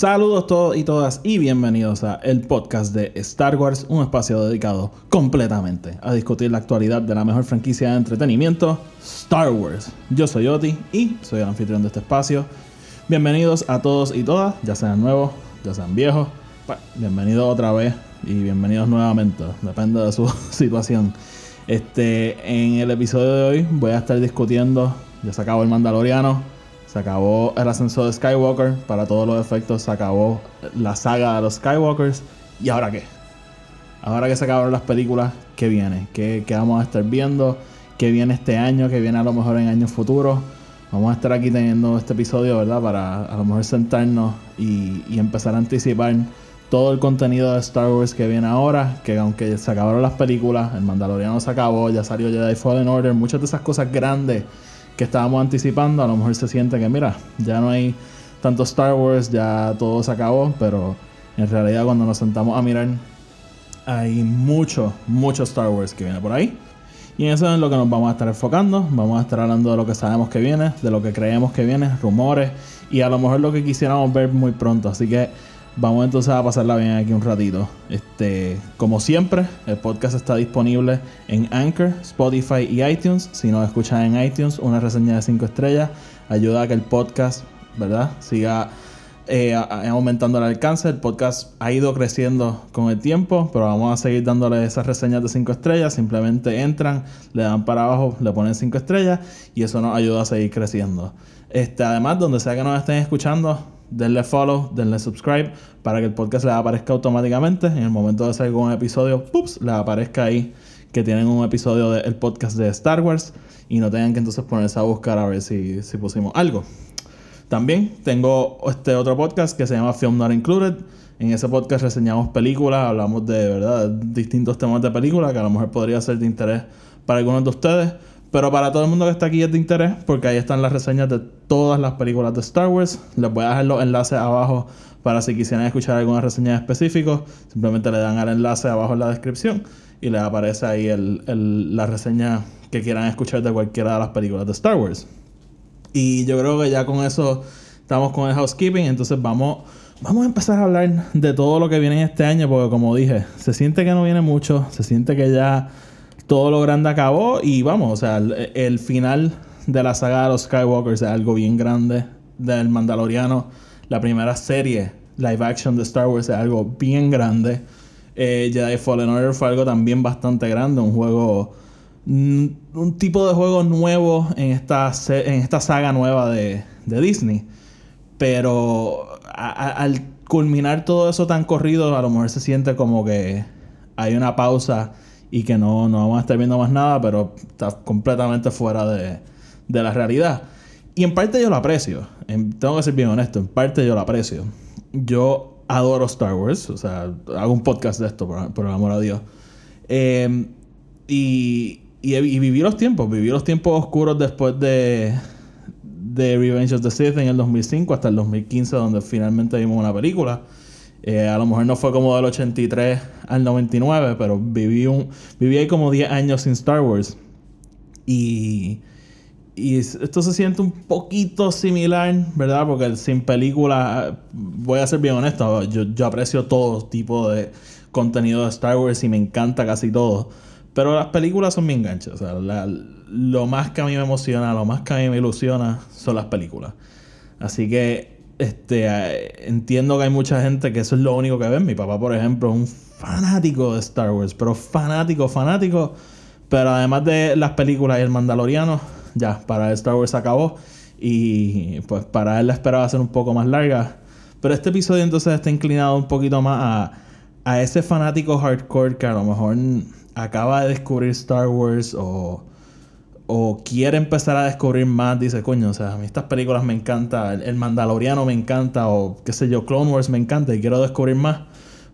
Saludos todos y todas y bienvenidos a el podcast de Star Wars, un espacio dedicado completamente a discutir la actualidad de la mejor franquicia de entretenimiento, Star Wars. Yo soy Oti y soy el anfitrión de este espacio. Bienvenidos a todos y todas, ya sean nuevos, ya sean viejos. Bienvenidos otra vez y bienvenidos nuevamente, depende de su situación. Este, en el episodio de hoy voy a estar discutiendo, ya se acabó el Mandaloriano, se acabó el ascenso de Skywalker, para todos los efectos se acabó la saga de los Skywalkers. ¿Y ahora qué? Ahora que se acabaron las películas, ¿qué viene? ¿Qué, qué vamos a estar viendo? ¿Qué viene este año? ¿Qué viene a lo mejor en años futuros? Vamos a estar aquí teniendo este episodio, ¿verdad? Para a lo mejor sentarnos y, empezar a anticipar todo el contenido de Star Wars que viene ahora. Que aunque se acabaron las películas, el Mandaloriano se acabó, ya salió Jedi Fallen Order, muchas de esas cosas grandes que estábamos anticipando, a lo mejor se siente que, mira, ya no hay tanto Star Wars, ya todo se acabó, pero en realidad cuando nos sentamos a mirar, hay mucho, mucho Star Wars que viene por ahí. Y eso es lo que nos vamos a estar enfocando. Vamos a estar hablando de lo que sabemos que viene, de lo que creemos que viene, rumores y a lo mejor lo que quisiéramos ver muy pronto. Así que vamos entonces a pasarla bien aquí un ratito. Este, como siempre, el podcast está disponible en Anchor, Spotify y iTunes. Si nos escuchan en iTunes, una reseña de 5 estrellas ayuda a que el podcast, ¿verdad? Siga eh, aumentando el alcance. El podcast ha ido creciendo con el tiempo, pero vamos a seguir dándole esas reseñas de 5 estrellas. Simplemente entran, le dan para abajo, le ponen 5 estrellas y eso nos ayuda a seguir creciendo. Este, además, donde sea que nos estén escuchando, denle follow, denle subscribe para que el podcast les aparezca automáticamente. En el momento de hacer algún episodio, ¡pups! les aparezca ahí que tienen un episodio del podcast de Star Wars y no tengan que entonces ponerse a buscar a ver si, si pusimos algo. También tengo este otro podcast que se llama Film Not Included. En ese podcast reseñamos películas, hablamos de verdad distintos temas de películas que a lo mejor podría ser de interés para algunos de ustedes. Pero para todo el mundo que está aquí es de interés porque ahí están las reseñas de todas las películas de Star Wars. Les voy a dejar los enlaces abajo para si quisieran escuchar alguna reseña específica. Simplemente le dan al enlace abajo en la descripción y les aparece ahí el- el- la reseña que quieran escuchar de cualquiera de las películas de Star Wars. Y yo creo que ya con eso estamos con el housekeeping. Entonces vamos, vamos a empezar a hablar de todo lo que viene este año. Porque como dije, se siente que no viene mucho. Se siente que ya todo lo grande acabó. Y vamos, o sea, el, final de la saga de los Skywalkers es algo bien grande. Del Mandaloriano. La primera serie live action de Star Wars es algo bien grande. Eh, Jedi Fallen Order fue algo también bastante grande. Un juego mm, un tipo de juego nuevo en esta, en esta saga nueva de, de Disney. Pero al culminar todo eso tan corrido, a lo mejor se siente como que hay una pausa y que no, no vamos a estar viendo más nada, pero está completamente fuera de, de la realidad. Y en parte yo lo aprecio. En- tengo que ser bien honesto, en parte yo lo aprecio. Yo adoro Star Wars, o sea, hago un podcast de esto, por, el amor a Dios. Eh, y, y, y viví los tiempos, viví los tiempos oscuros después de, de Revenge of the Sith en el 2005 hasta el 2015, donde finalmente vimos una película. Eh, a lo mejor no fue como del 83 al 99, pero viví, un, viví ahí como 10 años sin Star Wars. Y, y es- esto se siente un poquito similar, ¿verdad? Porque sin película, voy a ser bien honesto, yo, yo aprecio todo tipo de contenido de Star Wars y me encanta casi todo. Pero las películas son mi enganche. O sea, la- lo más que a mí me emociona, lo más que a mí me ilusiona son las películas. Así que este, eh, entiendo que hay mucha gente que eso es lo único que ven. Mi papá, por ejemplo, es un fanático de Star Wars, pero fanático, fanático. Pero además de las películas y el Mandaloriano, ya, para Star Wars acabó. Y pues para él la esperaba ser un poco más larga. Pero este episodio entonces está inclinado un poquito más a, a ese fanático hardcore que a lo mejor acaba de descubrir Star Wars o, o quiere empezar a descubrir más, dice, coño, o sea, a mí estas películas me encanta, el, Mandaloriano me encanta, o qué sé yo, Clone Wars me encanta y quiero descubrir más,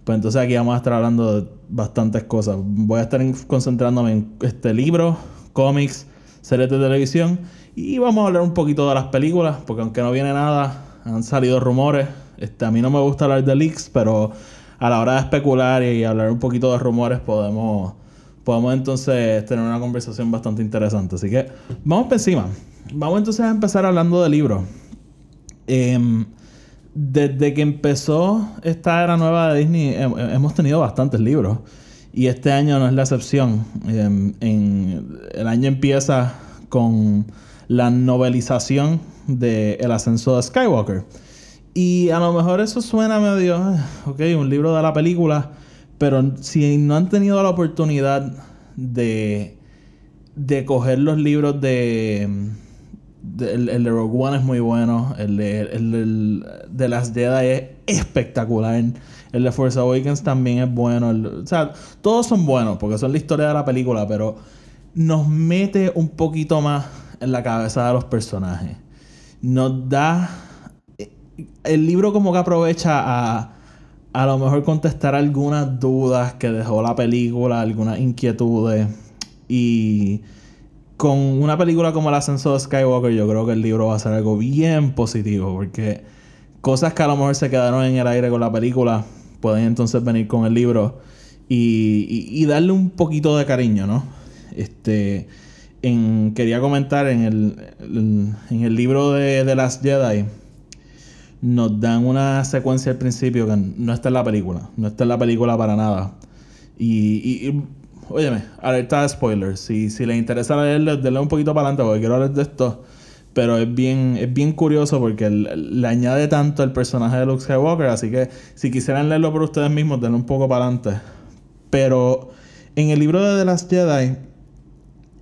pues entonces aquí vamos a estar hablando de bastantes cosas. Voy a estar concentrándome en este libro, cómics, series de televisión y vamos a hablar un poquito de las películas, porque aunque no viene nada, han salido rumores. Este, a mí no me gusta hablar de leaks, pero a la hora de especular y hablar un poquito de rumores podemos podemos entonces tener una conversación bastante interesante. Así que vamos por encima. Vamos entonces a empezar hablando de libros. Em, desde que empezó esta era nueva de Disney, hemos tenido bastantes libros. Y este año no es la excepción. Em, el año empieza con la novelización de El ascenso de Skywalker. Y a lo mejor eso suena medio, ah, ok, un libro de la película pero si no han tenido la oportunidad de, de coger los libros de, el, de Rogue One es muy bueno. El de, el, de las Jedi es espectacular. El de Force Awakens también es bueno. o sea, todos son buenos porque son la historia de la película, pero nos mete un poquito más en la cabeza de los personajes. Nos da. El libro como que aprovecha a a lo mejor contestar algunas dudas que dejó la película, algunas inquietudes. Y con una película como El ascenso de Skywalker, yo creo que el libro va a ser algo bien positivo, porque cosas que a lo mejor se quedaron en el aire con la película pueden entonces venir con el libro y, darle un poquito de cariño, ¿no? Este, en, quería comentar en el, en el libro de, de Last Jedi nos dan una secuencia al principio que no está en la película. No está en la película para nada. Y, y, y óyeme, alerta de spoilers. Si, si les interesa leerlo, denle un poquito para adelante porque quiero hablar de esto. Pero es bien, es bien curioso porque le añade tanto el personaje de Luke Skywalker. Así que si quisieran leerlo por ustedes mismos, denle un poco para adelante. Pero en el libro de The Last Jedi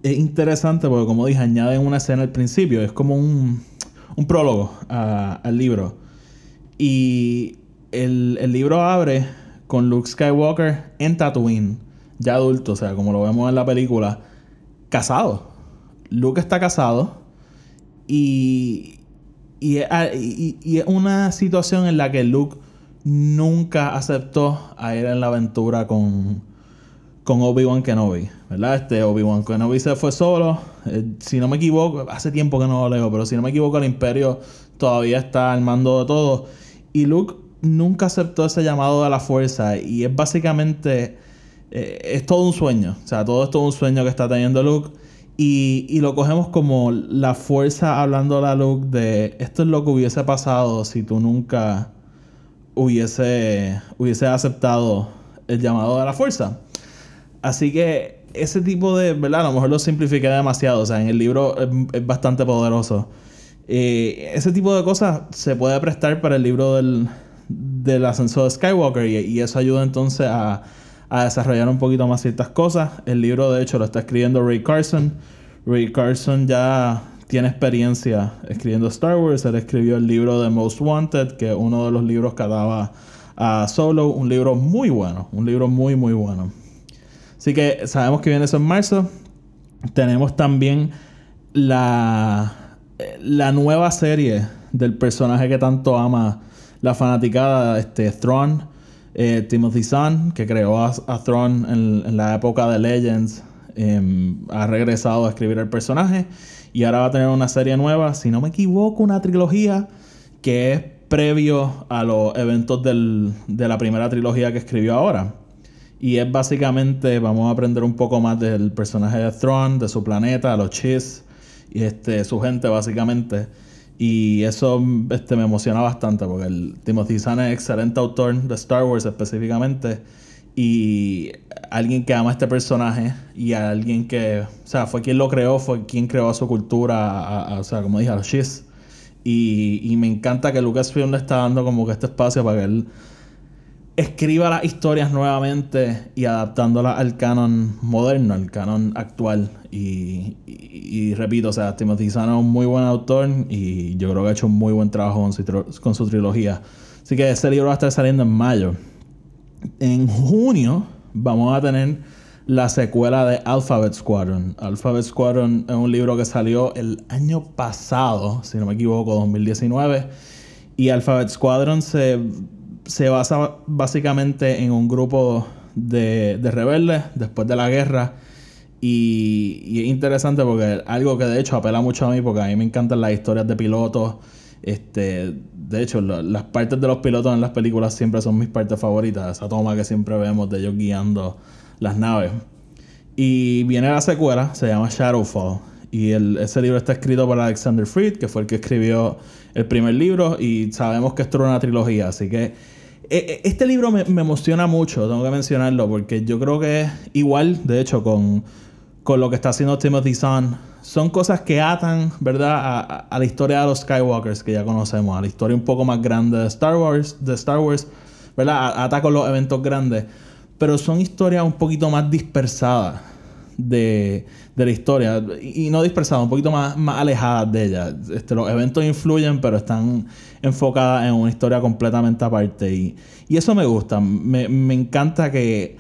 es interesante porque, como dije, añaden una escena al principio. Es como un, un prólogo al libro. Y el, libro abre con Luke Skywalker en Tatooine, ya adulto, o sea, como lo vemos en la película, casado. Luke está casado y, y, y, es una situación en la que Luke nunca aceptó a ir en la aventura con, con Obi-Wan Kenobi, ¿verdad? Este Obi-Wan Kenobi se fue solo. Eh, si no me equivoco, hace tiempo que no lo leo, pero si no me equivoco, el Imperio todavía está al mando de todo. Y Luke nunca aceptó ese llamado de la fuerza y es básicamente, eh, es todo un sueño, o sea, todo es todo un sueño que está teniendo Luke y, y lo cogemos como la fuerza hablando a Luke de esto es lo que hubiese pasado si tú nunca hubiese, hubiese aceptado el llamado de la fuerza. Así que ese tipo de, ¿verdad? A lo mejor lo simplifiqué demasiado, o sea, en el libro es bastante poderoso. Ese tipo de cosas se puede prestar para el libro del, del ascenso de Skywalker y, eso ayuda entonces a, a, desarrollar un poquito más ciertas cosas. El libro de hecho lo está escribiendo Ray Carson. Ray Carson ya tiene experiencia escribiendo Star Wars. Él escribió el libro de Most Wanted, que es uno de los libros que daba a Solo. Un libro muy bueno, un libro muy muy bueno. Así que sabemos que viene eso en marzo. Tenemos también la la nueva serie del personaje que tanto ama la fanaticada, este, Thrawn, eh, Timothy Zahn, que creó a, a en, la época de Legends, em, ha regresado a escribir el personaje y ahora va a tener una serie nueva, si no me equivoco, una trilogía que es previo a los eventos de la primera trilogía que escribió ahora. Y es básicamente, vamos a aprender un poco más del personaje de Thrawn, de su planeta, los Chiss, y este, su gente básicamente. Y eso este, me emociona bastante porque el Timothy Zahn es excelente autor de Star Wars específicamente y alguien que ama este personaje y alguien que, o sea, fue quien lo creó, fue quien creó a su cultura, o sea, como dije, a los Shiz. Y, y me encanta que Lucasfilm le está dando como que este espacio para que él escriba las historias nuevamente y adaptándolas al canon moderno, al canon actual. Y, repito, o sea, Timothy Zahn es un muy buen autor y yo creo que ha hecho un muy buen trabajo con su, con su trilogía. Así que ese libro va a estar saliendo en mayo. En junio vamos a tener la secuela de Alphabet Squadron. Alphabet Squadron es un libro que salió el año pasado, si no me equivoco, 2019. Y Alphabet Squadron se, se basa básicamente en un grupo de, de rebeldes después de la guerra. Y, y, es interesante porque algo que de hecho apela mucho a mí, porque a mí me encantan las historias de pilotos. Este, de hecho, las partes de los pilotos en las películas siempre son mis partes favoritas. Esa toma que siempre vemos de ellos guiando las naves. Y viene la secuela, se llama Shadowfall. Y el, ese libro está escrito por Alexander Freed, que fue el que escribió el primer libro. Y sabemos que esto era una trilogía. Así que e, e, este libro me, me, emociona mucho, tengo que mencionarlo, porque yo creo que igual, de hecho, con, con lo que está haciendo Timothy Zahn, son cosas que atan, ¿verdad?, a, a, la historia de los Skywalkers que ya conocemos, a la historia un poco más grande de Star Wars, de Star Wars, ¿verdad? Ata con los eventos grandes pero son historias un poquito más dispersadas de, de la historia. Y, no dispersadas, un poquito más, más alejadas de ella. Este, los eventos influyen, pero están enfocadas en una historia completamente aparte. Y, y eso me gusta. Me, me, encanta que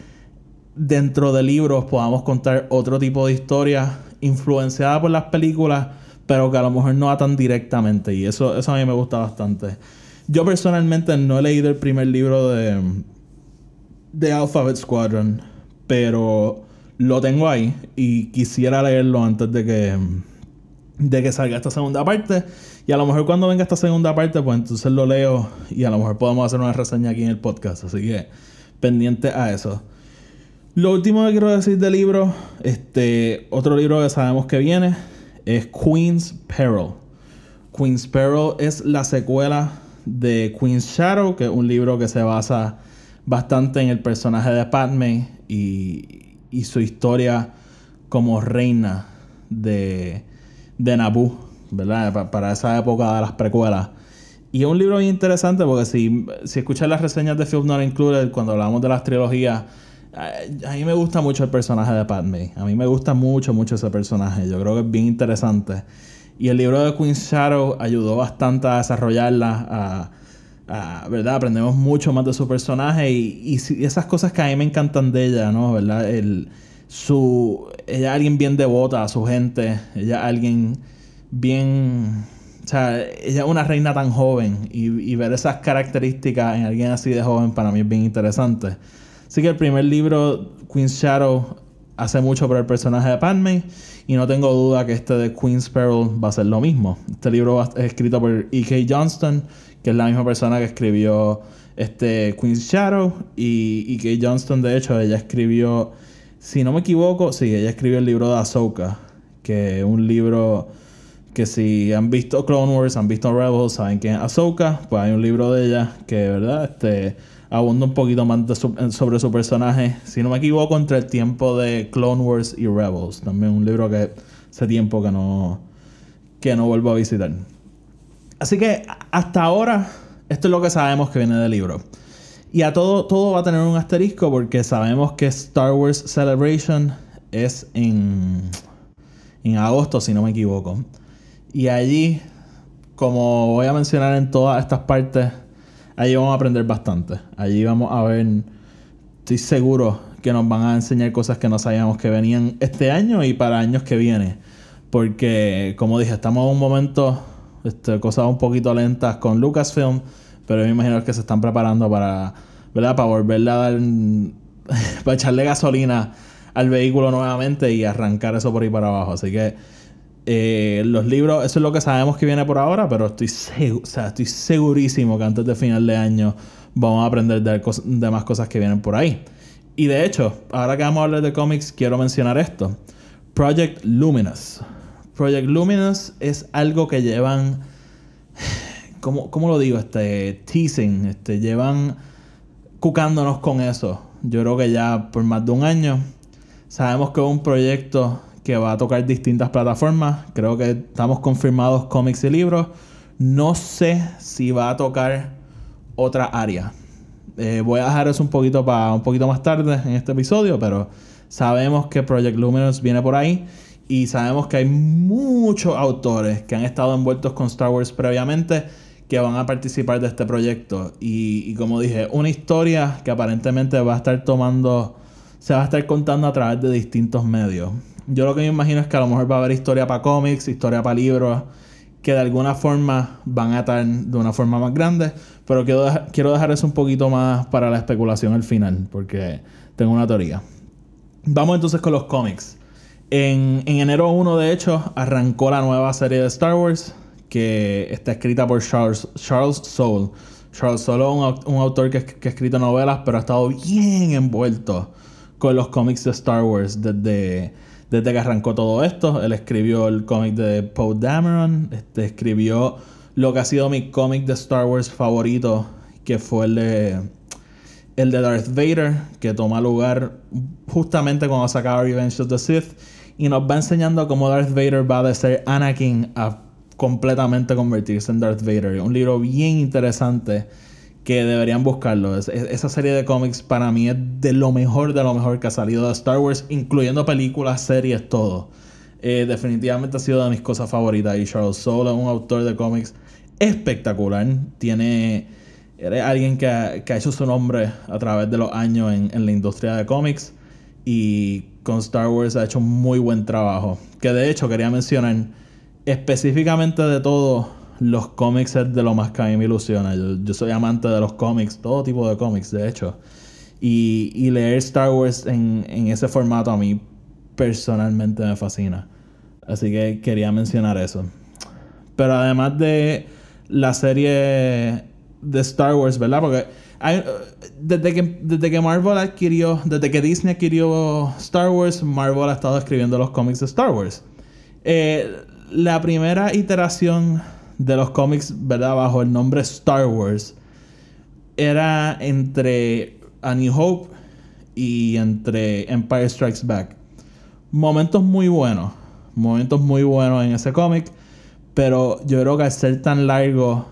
dentro de libros podamos contar otro tipo de historias influenciadas por las películas, pero que a lo mejor no atan directamente. Y eso, eso a mí me gusta bastante. Yo personalmente no he leído el primer libro de de Alphabet Squadron, pero lo tengo ahí y quisiera leerlo antes de que de que salga esta segunda parte. Y a lo mejor cuando venga esta segunda parte pues entonces lo leo y a lo mejor podemos hacer una reseña aquí en el podcast. Así que pendiente a eso. Lo último que quiero decir del libro este otro libro que sabemos que viene es Queen's Peril. Queen's Peril es la secuela de Queen's Shadow que es un libro que se basa bastante en el personaje de Padme y, y su historia como reina de, de Naboo, ¿verdad? Para esa época de las precuelas. Y es un libro bien interesante porque si, si escuchas las reseñas de Film Not Included cuando hablamos de las trilogías, a, mí me gusta mucho el personaje de Padme. A mí me gusta mucho, mucho ese personaje. Yo creo que es bien interesante. Y el libro de Queen's Shadow ayudó bastante a desarrollarla, a Ah, ¿verdad? Aprendemos mucho más de su personaje y, y, esas cosas que a mí me encantan de ella, ¿no? ¿Verdad? El, su, ella es alguien bien devota a su gente, ella es alguien bien... O sea, ella es una reina tan joven y, y, ver esas características en alguien así de joven para mí es bien interesante. Así que el primer libro, Queen's Shadow, hace mucho por el personaje de Padme y no tengo duda que este de Queen's Peril va a ser lo mismo. Este libro es escrito por E.K. Johnston que es la misma persona que escribió este Queen's Shadow y, y Kate Johnston, de hecho, ella escribió, si no me equivoco, sí, ella escribió el libro de Ahsoka, que es un libro que si han visto Clone Wars, han visto Rebels, saben que es Ahsoka, pues hay un libro de ella que, ¿verdad? Este, abunda un poquito más sobre su personaje, si no me equivoco, entre el tiempo de Clone Wars y Rebels, también un libro que hace tiempo que no, que no vuelvo a visitar. Así que hasta ahora, esto es lo que sabemos que viene del libro. Y a todo, todo va a tener un asterisco porque sabemos que Star Wars Celebration es en, en agosto, si no me equivoco. Y allí, como voy a mencionar en todas estas partes, allí vamos a aprender bastante. Allí vamos a ver, estoy seguro que nos van a enseñar cosas que no sabíamos que venían este año y para años que vienen. Porque, como dije, estamos en un momento este, cosas un poquito lentas con Lucasfilm, pero me imagino que se están preparando para, ¿verdad? Para volverle a dar, para echarle gasolina al vehículo nuevamente y arrancar eso por ahí para abajo. Así que eh, los libros, eso es lo que sabemos que viene por ahora, pero estoy, o sea, estoy segurísimo que antes de final de año vamos a aprender de, de más cosas que vienen por ahí. Y de hecho, ahora que vamos a hablar de cómics, quiero mencionar esto. Project Luminous. Project Luminous es algo que llevan. ¿Cómo, cómo lo digo? Este. Teasing. Este. Llevan cucándonos con eso. Yo creo que ya por más de un año. Sabemos que es un proyecto que va a tocar distintas plataformas. Creo que estamos confirmados cómics y libros. No sé si va a tocar otra área. Eh, voy a dejar eso un poquito para un poquito más tarde en este episodio, pero sabemos que Project Luminous viene por ahí. Y sabemos que hay muchos autores que han estado envueltos con Star Wars previamente que van a participar de este proyecto. Y, como dije, una historia que aparentemente va a estar tomando se va a estar contando a través de distintos medios. Yo lo que me imagino es que a lo mejor va a haber historia para cómics, historia para libros, que de alguna forma van a estar de una forma más grande, pero quiero, quiero dejar eso un poquito más para la especulación al final, porque tengo una teoría. Vamos entonces con los cómics. En, enero 1, de hecho, arrancó la nueva serie de Star Wars, que está escrita por Charles, Charles Soule. Charles Soule es un, autor que, que, ha escrito novelas, pero ha estado bien envuelto con los cómics de Star Wars desde, desde que arrancó todo esto. Él escribió el cómic de Poe Dameron, este, escribió lo que ha sido mi cómic de Star Wars favorito, que fue el de, el de Darth Vader, que toma lugar justamente cuando sacaba Revenge of the Sith, y nos va enseñando cómo Darth Vader va de ser Anakin a completamente convertirse en Darth Vader. Un libro bien interesante que deberían buscarlo. esa serie de cómics para mí es de lo mejor de lo mejor que ha salido de Star Wars, incluyendo películas, series, todo. Eh, definitivamente ha sido de mis cosas favoritas. Y Charles Soule es un autor de cómics espectacular. Tiene. Eres alguien que ha, hecho su nombre a través de los años en, en la industria de cómics. Y con Star Wars ha hecho un muy buen trabajo. Que de hecho quería mencionar específicamente de todo los cómics es de lo más que a mí me ilusiona. Yo, soy amante de los cómics, todo tipo de cómics, de hecho. Y, leer Star Wars en, ese formato a mí personalmente me fascina. Así que quería mencionar eso. Pero además de la serie de Star Wars, ¿verdad? Porque desde, que, desde que Marvel adquirió, desde que Disney adquirió Star Wars, Marvel ha estado escribiendo los cómics de Star Wars. Eh, la primera iteración de los cómics, ¿verdad? Bajo el nombre Star Wars, era entre A New Hope y entre Empire Strikes Back. Momentos muy buenos, momentos muy buenos en ese cómic, pero yo creo que al ser tan largo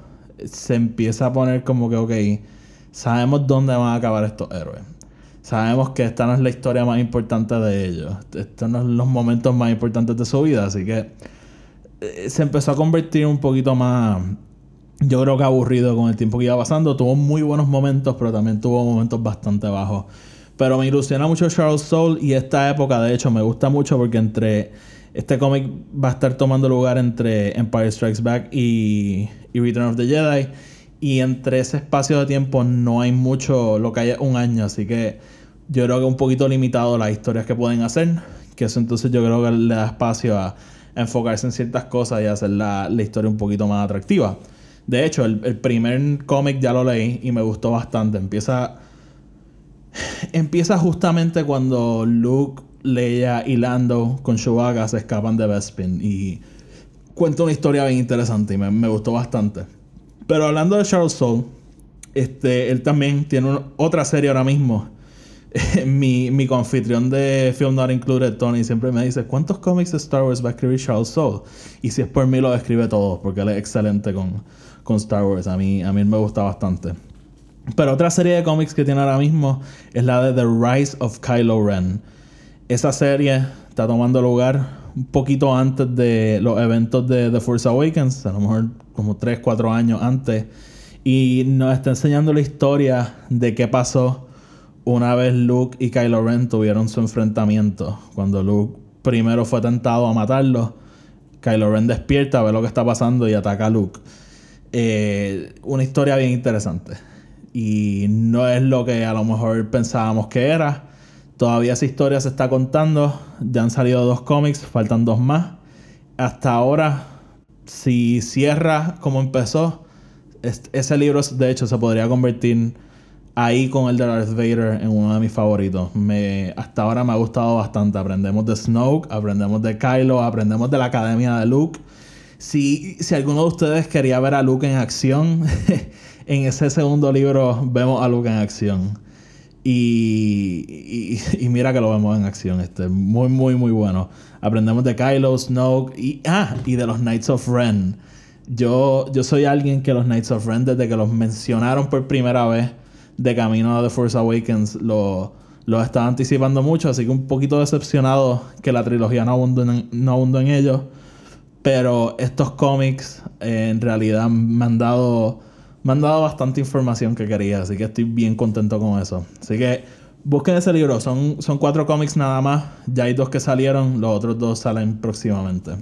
se empieza a poner como que, ok, sabemos dónde van a acabar estos héroes. Sabemos que esta no es la historia más importante de ellos. Estos no son los momentos más importantes de su vida, así que eh, se empezó a convertir un poquito más, yo creo que aburrido con el tiempo que iba pasando. Tuvo muy buenos momentos, pero también tuvo momentos bastante bajos. Pero me ilusiona mucho Charles Soule y esta época, de hecho, me gusta mucho porque entre este cómic va a estar tomando lugar entre Empire Strikes Back y, y, Return of the Jedi. Y entre ese espacio de tiempo no hay mucho, lo que hay un año. Así que yo creo que es un poquito limitado las historias que pueden hacer. Que eso entonces yo creo que le da espacio a enfocarse en ciertas cosas y hacer la, historia un poquito más atractiva. De hecho, el, primer cómic ya lo leí y me gustó bastante. Empieza. Empieza justamente cuando Luke, Leia y Lando con Chewbacca se escapan de Bespin. Y cuenta una historia bien interesante y me, gustó bastante. Pero hablando de Charles Soule, este, él también tiene otra serie ahora mismo mi, mi confitrión de Film Not Included, Tony, siempre me dice, ¿cuántos cómics de Star Wars va a escribir Charles Soule? Y si es por mí, lo escribe todo, porque él es excelente con, con Star Wars. A mí, a mí me gusta bastante. Pero otra serie de cómics que tiene ahora mismo es la de The Rise of Kylo Ren. Esa serie está tomando lugar un poquito antes de los eventos de The Force Awakens, a lo mejor como 3, 4 años antes. Y nos está enseñando la historia de qué pasó una vez Luke y Kylo Ren tuvieron su enfrentamiento, cuando Luke primero fue tentado a matarlo, Kylo Ren despierta, ve lo que está pasando y ataca a Luke. Eh, una historia bien interesante. Y no es lo que a lo mejor pensábamos que era. Todavía esa historia se está contando. Ya han salido dos cómics, faltan dos más. Hasta ahora, si cierra como empezó, ese libro de hecho se podría convertir ahí con el de Darth Vader en uno de mis favoritos. Me, hasta ahora me ha gustado bastante. Aprendemos de Snoke, aprendemos de Kylo, aprendemos de la Academia de Luke. Si, si alguno de ustedes quería ver a Luke en acción, en ese segundo libro vemos a Luke en acción. Y, y, mira que lo vemos en acción. Este, muy, muy, muy bueno. Aprendemos de Kylo, Snoke y, ah, y de los Knights of Ren. Yo, yo soy alguien que los Knights of Ren, desde que los mencionaron por primera vez, de camino a The Force Awakens lo, lo estaba anticipando mucho, así que un poquito decepcionado que la trilogía no abundó en, no en ellos. Pero estos cómics eh, en realidad me han dado me han dado bastante información que quería, así que estoy bien contento con eso. Así que Busquen ese libro, son, son cuatro cómics nada más. Ya hay dos que salieron, los otros dos salen próximamente.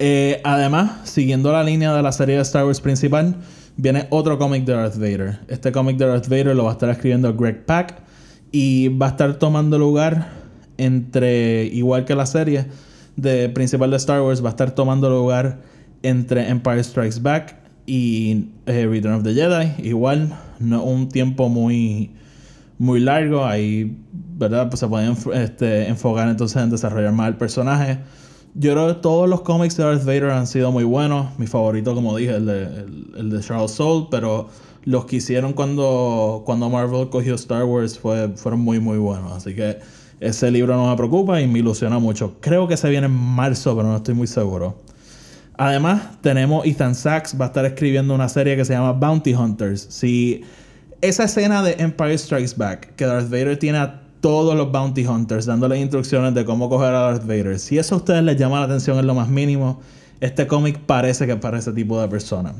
Eh, además, siguiendo la línea de la serie de Star Wars principal, viene otro cómic de Darth Vader. Este cómic de Darth Vader lo va a estar escribiendo Greg Pak y va a estar tomando lugar entre, igual que la serie de principal de Star Wars, va a estar tomando lugar entre Empire Strikes Back y eh, Return of the Jedi. Igual, no un tiempo muy, muy largo. Ahí, ¿verdad? Pues se pueden este, enfocar entonces en desarrollar más el personaje. Yo creo que todos los cómics de Darth Vader han sido muy buenos. Mi favorito, como dije, el de, el, de Charles Soule, pero los que hicieron cuando, cuando Marvel cogió Star Wars fue, fueron muy, muy buenos. Así que ese libro no me preocupa y me ilusiona mucho. Creo que se viene en marzo, pero no estoy muy seguro. Además, tenemos Ethan Sachs, va a estar escribiendo una serie que se llama Bounty Hunters. Si esa escena de Empire Strikes Back, que Darth Vader tiene a todos los Bounty Hunters dándole instrucciones de cómo coger a Darth Vader, si eso a ustedes les llama la atención en lo más mínimo, este cómic parece que es para ese tipo de persona.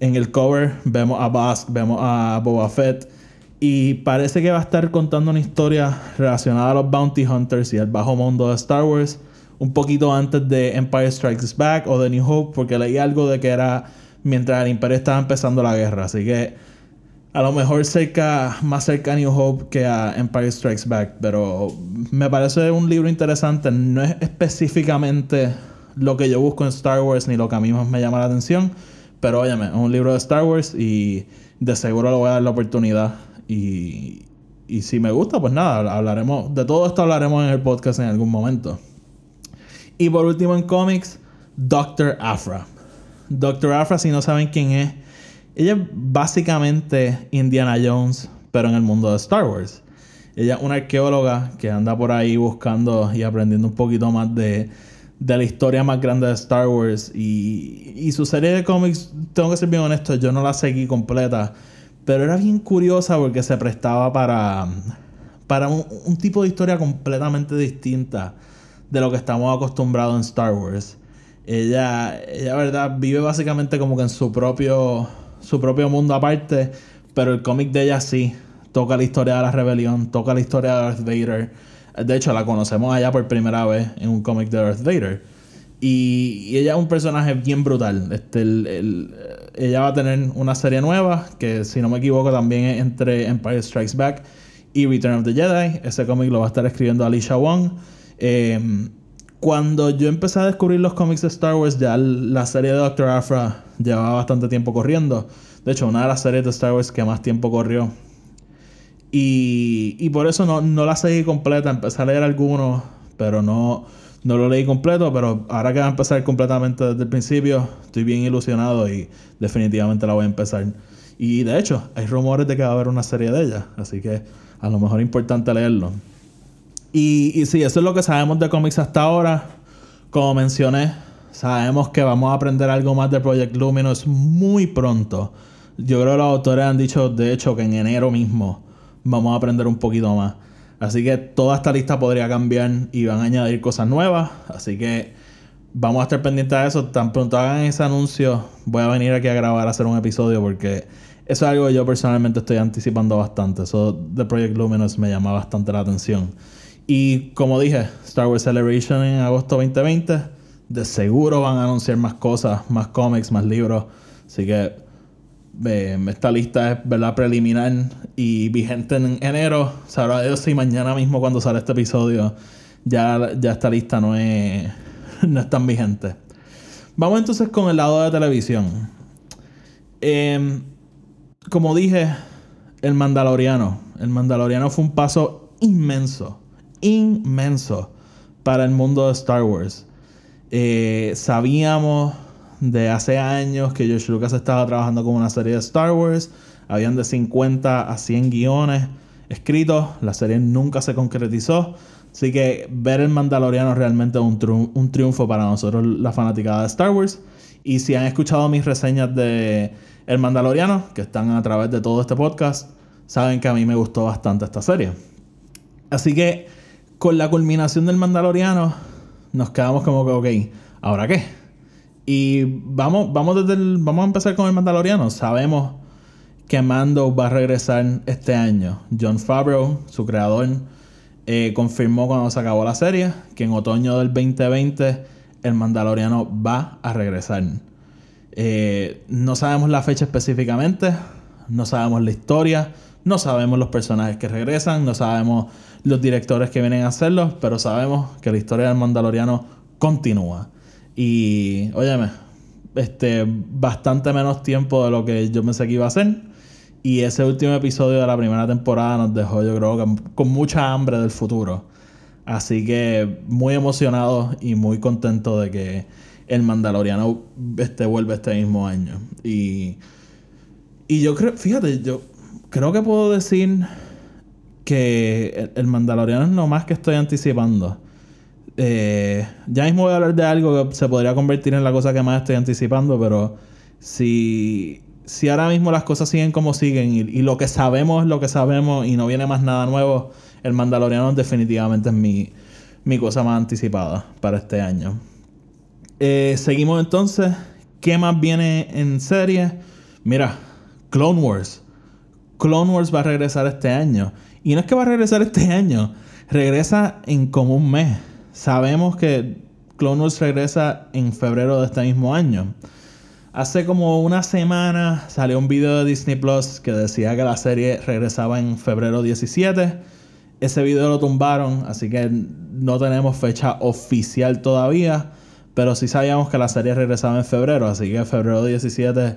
En el cover vemos a Bast, vemos a Boba Fett. Y parece que va a estar contando una historia relacionada a los Bounty Hunters y el bajo mundo de Star Wars un poquito antes de Empire Strikes Back o de New Hope, porque leí algo de que era mientras el Imperio estaba empezando la guerra. Así que a lo mejor cerca, más cerca a New Hope que a Empire Strikes Back. Pero me parece un libro interesante. No es específicamente lo que yo busco en Star Wars ni lo que a mí más me llama la atención. Pero óyeme, es un libro de Star Wars y de seguro le voy a dar la oportunidad. Y, y si me gusta, pues nada, hablaremos. De todo esto hablaremos en el podcast en algún momento. Y por último en cómics, Doctor Afra. Doctor Afra, si no saben quién es, ella es básicamente Indiana Jones, pero en el mundo de Star Wars. Ella es una arqueóloga que anda por ahí buscando y aprendiendo un poquito más de, de la historia más grande de Star Wars. Y, y, su serie de cómics, tengo que ser bien honesto, yo no la seguí completa. Pero era bien curiosa porque se prestaba para, para un, un tipo de historia completamente distinta de lo que estamos acostumbrados en Star Wars. Ella, ella, verdad, vive básicamente como que en su propio, su propio mundo aparte, pero el cómic de ella sí toca la historia de la rebelión, toca la historia de Darth Vader. De hecho, la conocemos allá por primera vez en un cómic de Darth Vader. Y, ella es un personaje bien brutal. Este, ella va a tener una serie nueva, que si no me equivoco también es entre Empire Strikes Back y Return of the Jedi. Ese cómic lo va a estar escribiendo Alicia Wong. Em, cuando yo empecé a descubrir los cómics de Star Wars, ya la serie de Doctor Afra llevaba bastante tiempo corriendo. De hecho, una de las series de Star Wars que más tiempo corrió. Y, y por eso no, no, la seguí completa. Empecé a leer algunos, pero no, no lo leí completo. Pero ahora que va a empezar completamente desde el principio, estoy bien ilusionado y definitivamente la voy a empezar. Y de hecho, hay rumores de que va a haber una serie de ella. Así que a lo mejor es importante leerlo. Y, sí, eso es lo que sabemos de cómics hasta ahora. Como mencioné, sabemos que vamos a aprender algo más de Project Luminous muy pronto. Yo creo que los autores han dicho, de hecho, que en enero mismo vamos a aprender un poquito más. Así que toda esta lista podría cambiar y van a añadir cosas nuevas. Así que vamos a estar pendientes de eso. Tan pronto hagan ese anuncio, voy a venir aquí a grabar, a hacer un episodio porque eso es algo que yo personalmente estoy anticipando bastante. Eso de Project Luminous me llama bastante la atención. Y como dije, Star Wars Celebration en agosto 2020. De seguro van a anunciar más cosas, más cómics, más libros. Así que esta lista es verdad preliminar y vigente en enero. Sabrá Dios si mañana mismo cuando sale este episodio ya, ya esta lista no es, no es tan vigente. Vamos entonces con el lado de televisión. Em, como dije, el Mandaloriano. El Mandaloriano fue un paso inmenso inmenso para el mundo de Star Wars. Eh, sabíamos de hace años que George Lucas estaba trabajando con una serie de Star Wars. Habían de 50 a 100 guiones escritos. La serie nunca se concretizó. Así que ver el Mandaloriano realmente es un, un triunfo para nosotros, la fanaticada de Star Wars. Y si han escuchado mis reseñas de El Mandaloriano, que están a través de todo este podcast, saben que a mí me gustó bastante esta serie. Así que con la culminación del Mandaloriano, nos quedamos como que, ok, ¿ahora qué? Y vamos, vamos, desde vamos a empezar con el Mandaloriano. Sabemos que Mando va a regresar este año. John Favreau, su creador, eh, confirmó cuando se acabó la serie que en otoño del 2020 el Mandaloriano va a regresar. Eh, no sabemos la fecha específicamente, no sabemos la historia, no sabemos los personajes que regresan, no sabemos los directores que vienen a hacerlo, pero sabemos que la historia del Mandaloriano continúa. Y, óyeme, este, bastante menos tiempo de lo que yo pensé que iba a ser. Y ese último episodio de la primera temporada nos dejó, yo creo, con mucha hambre del futuro. Así que muy emocionado y muy contento de que el Mandaloriano este, vuelve este mismo año. Y, y yo creo, fíjate, yo creo que puedo decir que el, Mandaloriano es lo más que estoy anticipando. Eh, ya mismo voy a hablar de algo que se podría convertir en la cosa que más estoy anticipando, pero si, si ahora mismo las cosas siguen como siguen y, lo que sabemos es lo que sabemos y no viene más nada nuevo, el Mandaloriano definitivamente es mi, mi cosa más anticipada para este año. Eh, seguimos entonces. ¿Qué más viene en serie? Mira, Clone Wars. Clone Wars va a regresar este año. Y no es que va a regresar este año, regresa en como un mes. Sabemos que Clone Wars regresa en febrero de este mismo año. Hace como una semana salió un video de Disney Plus que decía que la serie regresaba en febrero 17. Ese video lo tumbaron, así que no tenemos fecha oficial todavía. Pero sí sabíamos que la serie regresaba en febrero, así que febrero 17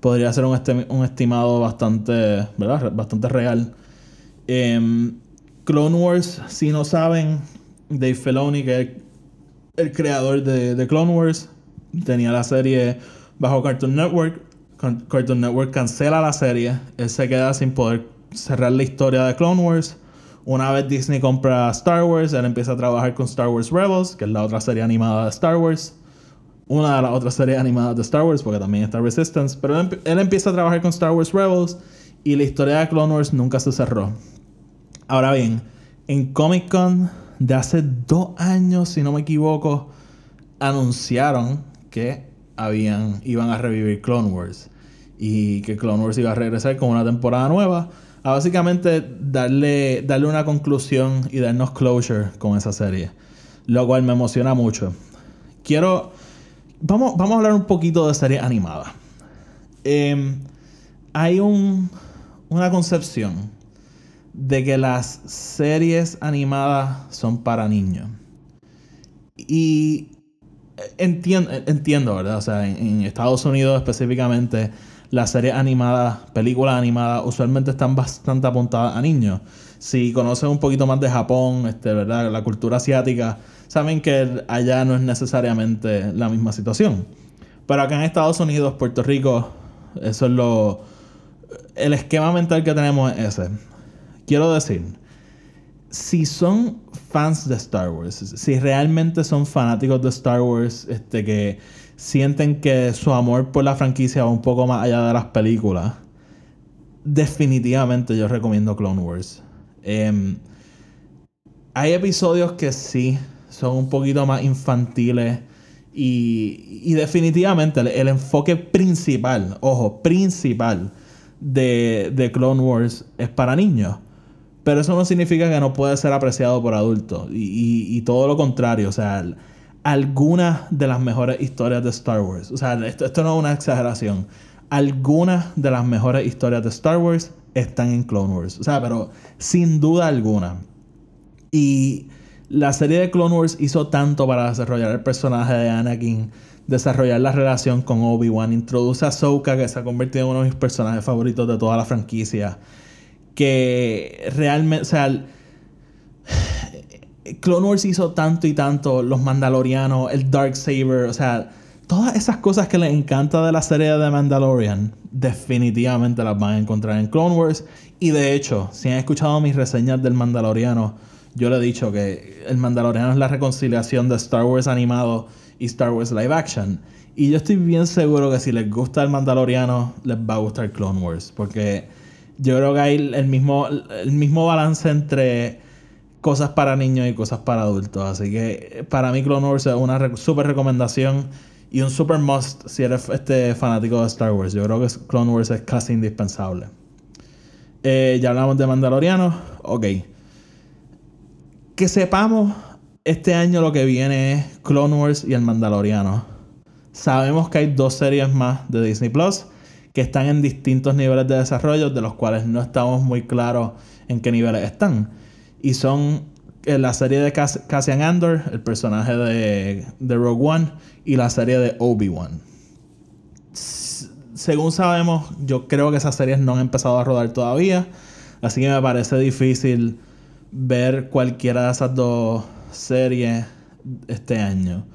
podría ser un, estimado bastante, ¿verdad? bastante real. Em, Clone Wars, si no saben, Dave Filoni, que es el creador de, Clone Wars, tenía la serie bajo Cartoon Network. Cartoon Network cancela la serie, él se queda sin poder cerrar la historia de Clone Wars. Una vez Disney compra Star Wars, él empieza a trabajar con Star Wars Rebels, que es la otra serie animada de Star Wars. Una de las otras series animadas de Star Wars, porque también está Resistance. Pero él, empieza a trabajar con Star Wars Rebels y la historia de Clone Wars nunca se cerró. Ahora bien, en Comic Con de hace dos años, si no me equivoco, anunciaron que habían, iban a revivir Clone Wars y que Clone Wars iba a regresar con una temporada nueva a básicamente darle, darle una conclusión y darnos closure con esa serie. Lo cual me emociona mucho. Quiero. Vamos, vamos a hablar un poquito de serie animada. Em, hay un, una concepción de que las series animadas son para niños. Y entiendo, entiendo ¿verdad? O sea, en Estados Unidos específicamente las series animadas, películas animadas, usualmente están bastante apuntadas a niños. Si conocen un poquito más de Japón, este, ¿verdad? la cultura asiática, saben que allá no es necesariamente la misma situación. Pero acá en Estados Unidos, Puerto Rico, eso es lo... El esquema mental que tenemos es ese. Quiero decir, si son fans de Star Wars, si realmente son fanáticos de Star Wars, este que sienten que su amor por la franquicia va un poco más allá de las películas, definitivamente yo recomiendo Clone Wars. Em, hay episodios que sí son un poquito más infantiles y, definitivamente el, enfoque principal, ojo, principal de, de Clone Wars es para niños. Pero eso no significa que no puede ser apreciado por adultos. Y, y todo lo contrario. O sea, algunas de las mejores historias de Star Wars. O sea, esto, no es una exageración. Algunas de las mejores historias de Star Wars están en Clone Wars. O sea, pero sin duda alguna. Y la serie de Clone Wars hizo tanto para desarrollar el personaje de Anakin, desarrollar la relación con Obi-Wan, introduce a Ahsoka, que se ha convertido en uno de mis personajes favoritos de toda la franquicia. Que realmente, o sea, Clone Wars hizo tanto y tanto, los Mandalorianos, el Dark Saber, o sea, todas esas cosas que les encanta de la serie de Mandalorian, definitivamente las van a encontrar en Clone Wars. Y de hecho, si han escuchado mis reseñas del Mandaloriano, yo le he dicho que el Mandaloriano es la reconciliación de Star Wars animado y Star Wars live action. Y yo estoy bien seguro que si les gusta el Mandaloriano, les va a gustar Clone Wars. Porque yo creo que hay el mismo, el mismo balance entre cosas para niños y cosas para adultos. Así que para mí Clone Wars es una super recomendación. y un super must si eres este fanático de Star Wars. Yo creo que Clone Wars es casi indispensable. Eh, ya hablamos de Mandaloriano. Ok. Que sepamos este año lo que viene es Clone Wars y el Mandaloriano. Sabemos que hay dos series más de Disney Plus que están en distintos niveles de desarrollo, de los cuales no estamos muy claros en qué niveles están. Y son eh, la serie de Cassian Andor, el personaje de, de Rogue One, y la serie de Obi-Wan. Según sabemos, yo creo que esas series no han empezado a rodar todavía. Así que me parece difícil ver cualquiera de esas dos series este año.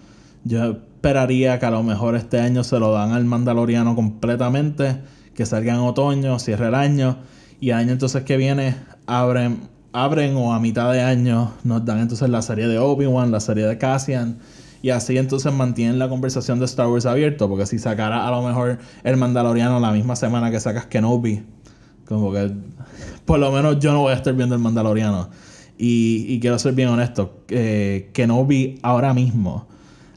Yo esperaría que a lo mejor este año se lo dan al Mandaloriano completamente, que salga en otoño, cierre el año, y año entonces que viene abren, abren o a mitad de año nos dan entonces la serie de Obi-Wan, la serie de Cassian, y así entonces mantienen la conversación de Star Wars abierto, porque si sacara a lo mejor el Mandaloriano la misma semana que sacas Kenobi, como que por lo menos yo no voy a estar viendo el Mandaloriano. Y, quiero ser bien honesto, eh, Kenobi ahora mismo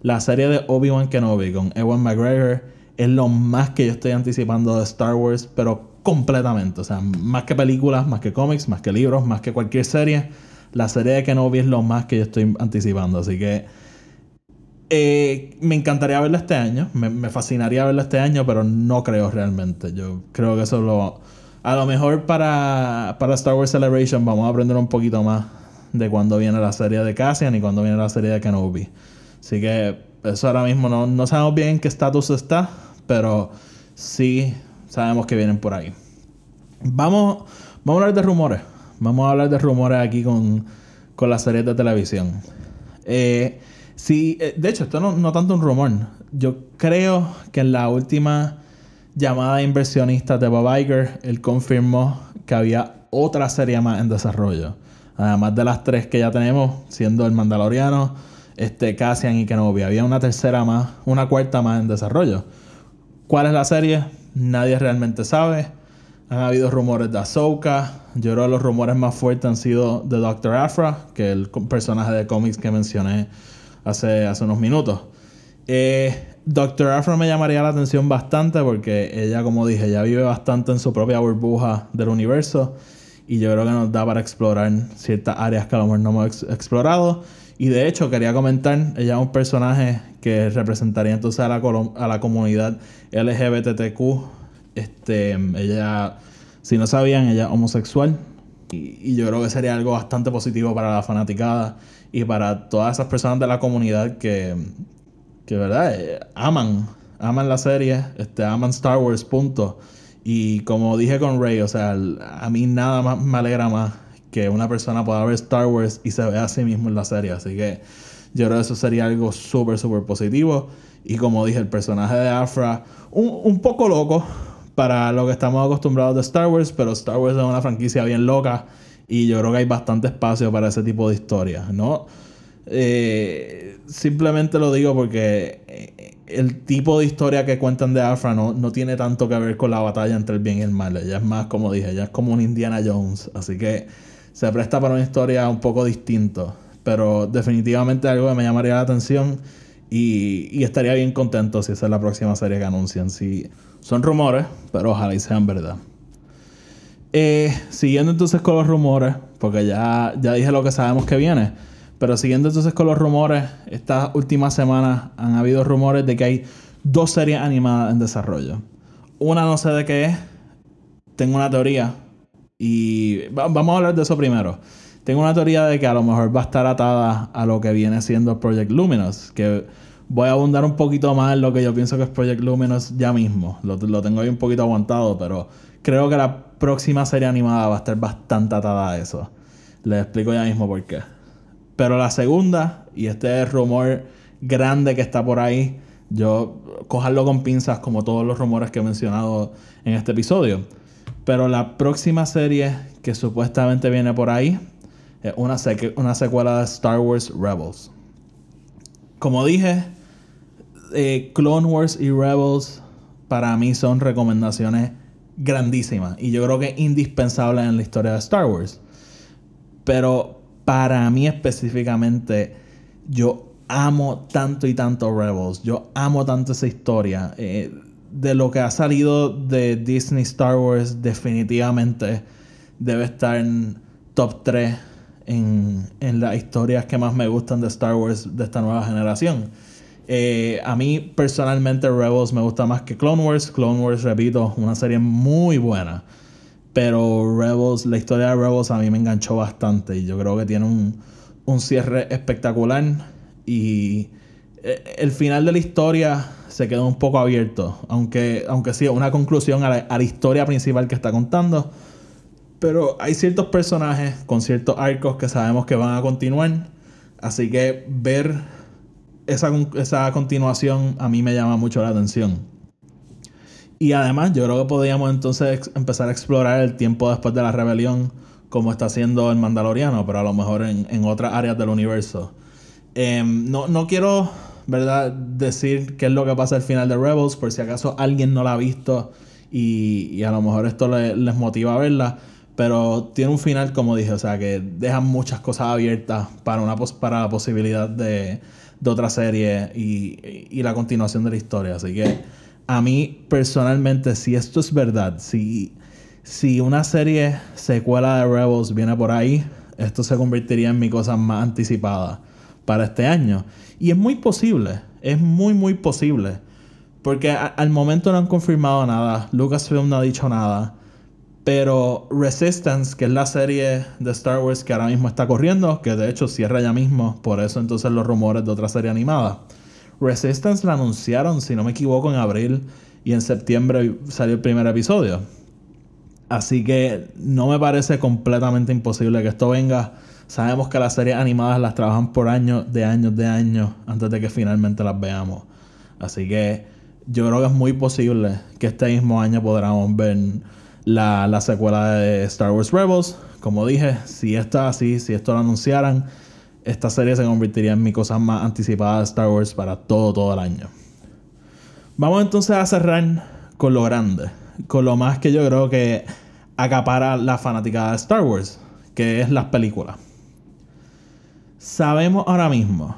la serie de Obi-Wan Kenobi con Ewan McGregor es lo más que yo estoy anticipando de Star Wars, pero completamente. O sea, más que películas, más que cómics, más que libros, más que cualquier serie. La serie de Kenobi es lo más que yo estoy anticipando. Así que eh, me encantaría verla este año. Me, fascinaría verla este año, pero no creo realmente. Yo creo que eso lo. A lo mejor para, para Star Wars Celebration vamos a aprender un poquito más de cuándo viene la serie de Cassian y cuándo viene la serie de Kenobi. Así que eso ahora mismo no, no sabemos bien en qué estatus está, pero sí sabemos que vienen por ahí. Vamos, vamos a hablar de rumores. Vamos a hablar de rumores aquí con, con las series de televisión. Eh, sí, eh, de hecho, esto no, no tanto un rumor. Yo creo que en la última llamada de inversionistas de Bob Iger, él confirmó que había otra serie más en desarrollo. Además de las tres que ya tenemos, siendo El Mandaloriano, este, Cassian y Kenobi. Había una tercera más, una cuarta más en desarrollo. ¿Cuál es la serie? Nadie realmente sabe. Han habido rumores de Ahsoka. Yo creo que los rumores más fuertes han sido de Doctor Afra, que es el personaje de cómics que mencioné hace, hace unos minutos. Eh, Doctor Afra me llamaría la atención bastante porque ella, como dije, ya vive bastante en su propia burbuja del universo. Y yo creo que nos da para explorar ciertas áreas que a lo mejor no hemos explorado. Y de hecho, quería comentar, ella es un personaje que representaría entonces a la, a la comunidad LGBTQ. Este, ella, si no sabían, ella es homosexual. Y, yo creo que sería algo bastante positivo para la fanaticada y para todas esas personas de la comunidad que, que ¿verdad? Eh, aman, aman la serie, este, aman Star Wars, punto. Y como dije con Rey, o sea, a mí nada más me alegra más que una persona pueda ver Star Wars y se vea a sí mismo en la serie. Así que yo creo que eso sería algo súper, súper positivo. Y como dije, el personaje de Afra, un, poco loco para lo que estamos acostumbrados de Star Wars, pero Star Wars es una franquicia bien loca y yo creo que hay bastante espacio para ese tipo de historias, ¿no? Eh, simplemente lo digo porque eh, el tipo de historia que cuentan de Afra no, no tiene tanto que ver con la batalla entre el bien y el mal. Ella es más, como dije, ella es como un Indiana Jones. Así que se presta para una historia un poco distinta. Pero definitivamente algo que me llamaría la atención y, estaría bien contento si esa es la próxima serie que anuncian. Si son rumores, pero ojalá y sean verdad. Eh, siguiendo entonces con los rumores, porque ya, ya dije lo que sabemos que viene. Pero siguiendo entonces con los rumores, estas últimas semanas han habido rumores de que hay dos series animadas en desarrollo. Una no sé de qué es. Tengo una teoría, y vamos a hablar de eso primero. Tengo una teoría de que a lo mejor va a estar atada a lo que viene siendo Project Luminous, que voy a abundar un poquito más en lo que yo pienso que es Project Luminous ya mismo. Lo, tengo ahí un poquito aguantado, pero creo que la próxima serie animada va a estar bastante atada a eso. Les explico ya mismo por qué. Pero la segunda, y este rumor grande que está por ahí, yo cojarlo con pinzas como todos los rumores que he mencionado en este episodio pero la próxima serie que supuestamente viene por ahí es una, secuela de Star Wars Rebels. Como dije, eh, Clone Wars y Rebels para mí son recomendaciones grandísimas y yo creo que indispensables en la historia de Star Wars. Pero para mí específicamente, yo amo tanto y tanto Rebels. Yo amo tanto esa historia. Eh, de lo que ha salido de Disney Star Wars, definitivamente debe estar en top 3 en, en las historias que más me gustan de Star Wars de esta nueva generación. Eh, a mí personalmente Rebels me gusta más que Clone Wars. Clone Wars, repito, una serie muy buena. Pero Rebels, la historia de Rebels a mí me enganchó bastante. Y yo creo que tiene un, un cierre espectacular. Y eh, el final de la historia se quedó un poco abierto. Aunque, aunque sí, una conclusión a la, a la historia principal que está contando. Pero hay ciertos personajes con ciertos arcos que sabemos que van a continuar. Así que ver esa, esa continuación a mí me llama mucho la atención. Y además, yo creo que podríamos entonces empezar a explorar el tiempo después de la rebelión, como está haciendo el Mandaloriano, pero a lo mejor en, en otras áreas del universo. Em, no, no quiero, ¿verdad?, decir qué es lo que pasa al final de Rebels, por si acaso alguien no la ha visto y, y a lo mejor esto les motiva a verla. Pero tiene un final, como dije, o sea, que deja muchas cosas abiertas para, una para la posibilidad de, de otra serie y, y, la continuación de la historia. Así que a mí personalmente, si esto es verdad, si, si una serie secuela de Rebels viene por ahí, esto se convertiría en mi cosa más anticipada para este año. Y es muy posible, es muy, muy posible. Porque al momento no han confirmado nada, Lucasfilm no ha dicho nada. Pero Resistance, que es la serie de Star Wars que ahora mismo está corriendo, que de hecho cierra ya mismo, por eso entonces los rumores de otra serie animada. Resistance la anunciaron, si no me equivoco, en abril y en septiembre salió el primer episodio. Así que no me parece completamente imposible que esto venga. Sabemos que las series animadas las trabajan por años, de años, de años, antes de que finalmente las veamos. Así que yo creo que es muy posible que este mismo año podamos ver la, secuela de Star Wars Rebels. Como dije, si está así, si esto lo anunciaran, esta serie se convertiría en mi cosa más anticipada de Star Wars para todo, todo el año. Vamos entonces a cerrar con lo grande, con lo más que yo creo que acapara la fanática de Star Wars, que es las películas. Sabemos ahora mismo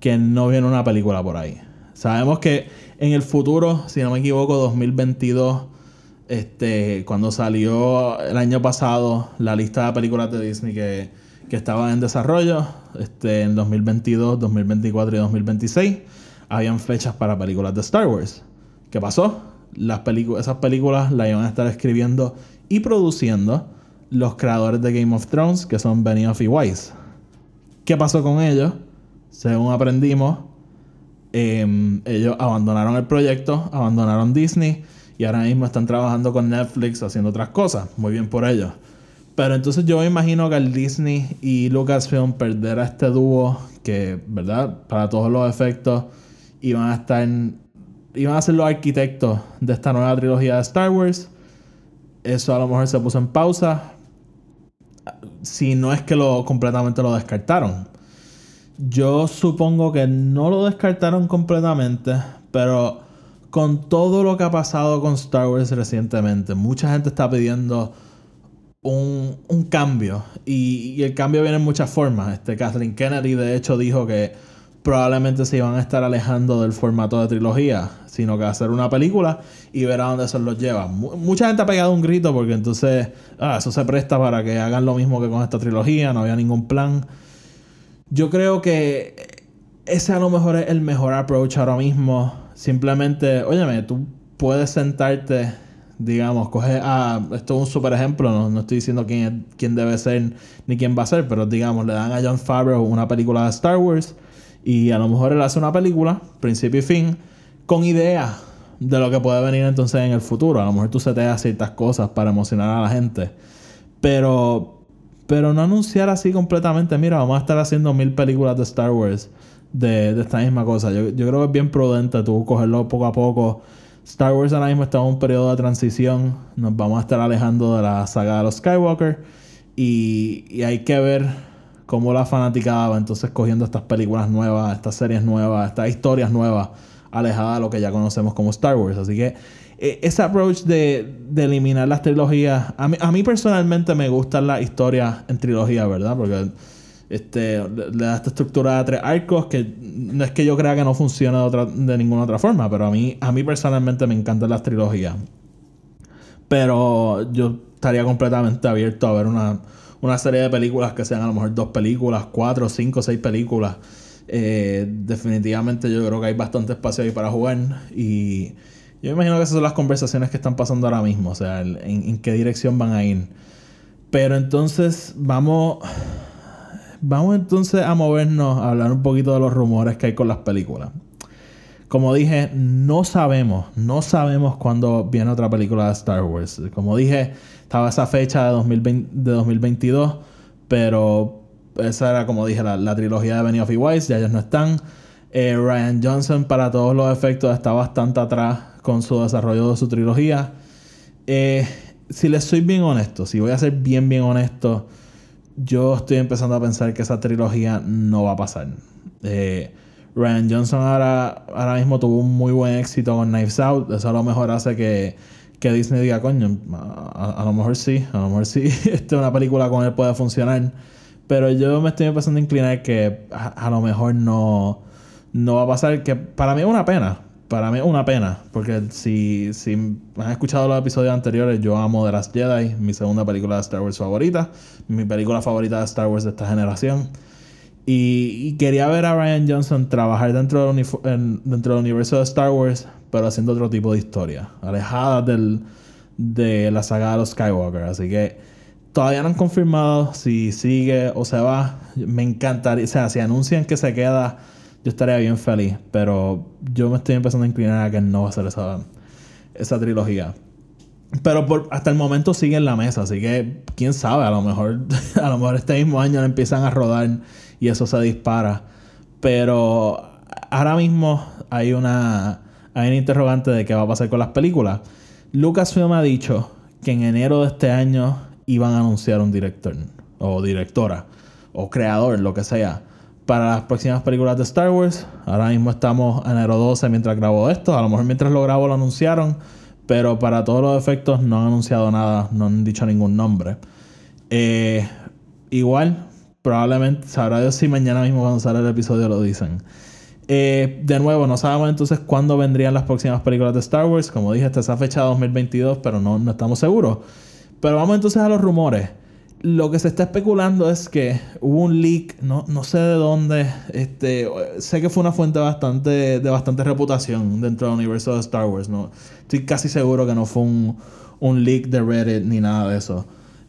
que no viene una película por ahí. Sabemos que en el futuro, si no me equivoco, 2022 este, cuando salió el año pasado la lista de películas de Disney que, que estaban en desarrollo, este, en 2022, 2024 y 2026, habían fechas para películas de Star Wars. ¿Qué pasó? Las esas películas las iban a estar escribiendo y produciendo los creadores de Game of Thrones, que son Benioff y Weiss. ¿Qué pasó con ellos? Según aprendimos, em, ellos abandonaron el proyecto, abandonaron Disney y ahora mismo están trabajando con Netflix haciendo otras cosas. Muy bien por ellos. Pero entonces yo me imagino que el Disney y Lucasfilm perder a este dúo que, ¿verdad? Para todos los efectos iban a estar iban a ser los arquitectos de esta nueva trilogía de Star Wars. Eso a lo mejor se puso en pausa. Si no es que lo completamente lo descartaron. Yo supongo que no lo descartaron completamente, pero con todo lo que ha pasado con Star Wars recientemente, mucha gente está pidiendo un, cambio. Y, el cambio viene en muchas formas. Este, Kathleen Kennedy, de hecho, dijo que probablemente se iban a estar alejando del formato de trilogía, sino que hacer una película y ver a dónde eso los lleva. mucha gente ha pegado un grito porque entonces ah, eso se presta para que hagan lo mismo que con esta trilogía, no había ningún plan. Yo creo que ese a lo mejor es el mejor approach ahora mismo Simplemente, óyeme, tú puedes sentarte, digamos, coge a. Esto es un super ejemplo, no, estoy diciendo quién, quién debe ser ni quién va a ser, pero digamos, le dan a John Favreau una película de Star Wars y a lo mejor él hace una película, principio y fin, con idea de lo que puede venir entonces en el futuro. A lo mejor tú seteas ciertas cosas para emocionar a la gente, pero. Pero no anunciar así completamente, mira, vamos a estar haciendo mil películas de Star Wars de, esta misma cosa. Yo, yo, creo que es bien prudente tú cogerlo poco a poco. Star Wars ahora mismo está en un periodo de transición. Nos vamos a estar alejando de la saga de los Skywalker. Y, y hay que ver cómo la fanaticada va entonces cogiendo estas películas nuevas, estas series nuevas, estas historias nuevas, alejadas de lo que ya conocemos como Star Wars. Así que e, ese approach de, de, eliminar las trilogías, a mí, a mí personalmente me gustan las historias en trilogía, ¿verdad? Porque Este, le, da esta estructura de tres arcos que no es que yo crea que no funcione de, otra- de ninguna otra forma, pero a mí, a mí personalmente me encantan las trilogías. Pero yo estaría completamente abierto a ver una, una serie de películas que sean a lo mejor dos películas, cuatro, cinco, seis películas. Eh, definitivamente yo creo que hay bastante espacio ahí para jugar. Y yo me imagino que esas son las conversaciones que están pasando ahora mismo. O sea, en, en qué dirección van a ir. Pero entonces vamos. Vamos entonces a movernos a hablar un poquito de los rumores que hay con las películas. Como dije, no sabemos, no sabemos cuándo viene otra película de Star Wars. Como dije, estaba esa fecha de, 2020 de 2022, pero esa era, como dije, la, trilogía de Benioff y Weiss, ya ellos no están. Eh, Ryan Johnson, para todos los efectos, está bastante atrás con su desarrollo de su trilogía. Eh, si les soy bien honesto, si voy a ser bien, bien honesto, yo estoy empezando a pensar que esa trilogía no va a pasar. Eh, Ryan Johnson ahora, ahora mismo tuvo un muy buen éxito con Knives Out. Eso a lo mejor hace que, que Disney diga, coño, a, lo mejor sí, a lo mejor sí, este, una película con él puede funcionar. Pero yo me estoy empezando a inclinar que a, a lo mejor no, no va a pasar. Que para mí es una pena. Para mí es una pena. Porque si, si han escuchado los episodios anteriores, yo amo The Last Jedi, mi segunda película de Star Wars favorita. Mi película favorita de Star Wars de esta generación. Y, quería ver a Ryan Johnson trabajar dentro del, dentro del universo de Star Wars, pero haciendo otro tipo de historia, alejada del, de la saga de los Skywalker. Así que todavía no han confirmado si sigue o se va. Me encantaría, o sea, si anuncian que se queda, yo estaría bien feliz, pero yo me estoy empezando a inclinar a que no va a ser esa, esa trilogía. Pero hasta el momento sigue en la mesa, así que quién sabe, a lo mejor a lo mejor este mismo año la empiezan a rodar y eso se dispara. Pero ahora mismo hay una hay un interrogante de qué va a pasar con las películas. Lucasfilm ha dicho que en enero de este año iban a anunciar un director o directora o creador, lo que sea, para las próximas películas de Star Wars. Ahora mismo estamos en enero 12 mientras grabo esto. A lo mejor mientras lo grabo lo anunciaron. Pero para todos los efectos no han anunciado nada, no han dicho ningún nombre. Eh, igual, probablemente, sabrá Dios si mañana mismo cuando sale el episodio lo dicen. Eh, de nuevo, no sabemos entonces cuándo vendrían las próximas películas de Star Wars. Como dije, hasta esa fecha 2022, pero no, no estamos seguros. Pero vamos entonces a los rumores. Lo que se está especulando es que hubo un leak, no, no sé de dónde, este, sé que fue una fuente bastante, de bastante reputación dentro del universo de Star Wars, ¿no? Estoy casi seguro que no fue un, un leak de Reddit ni nada de eso.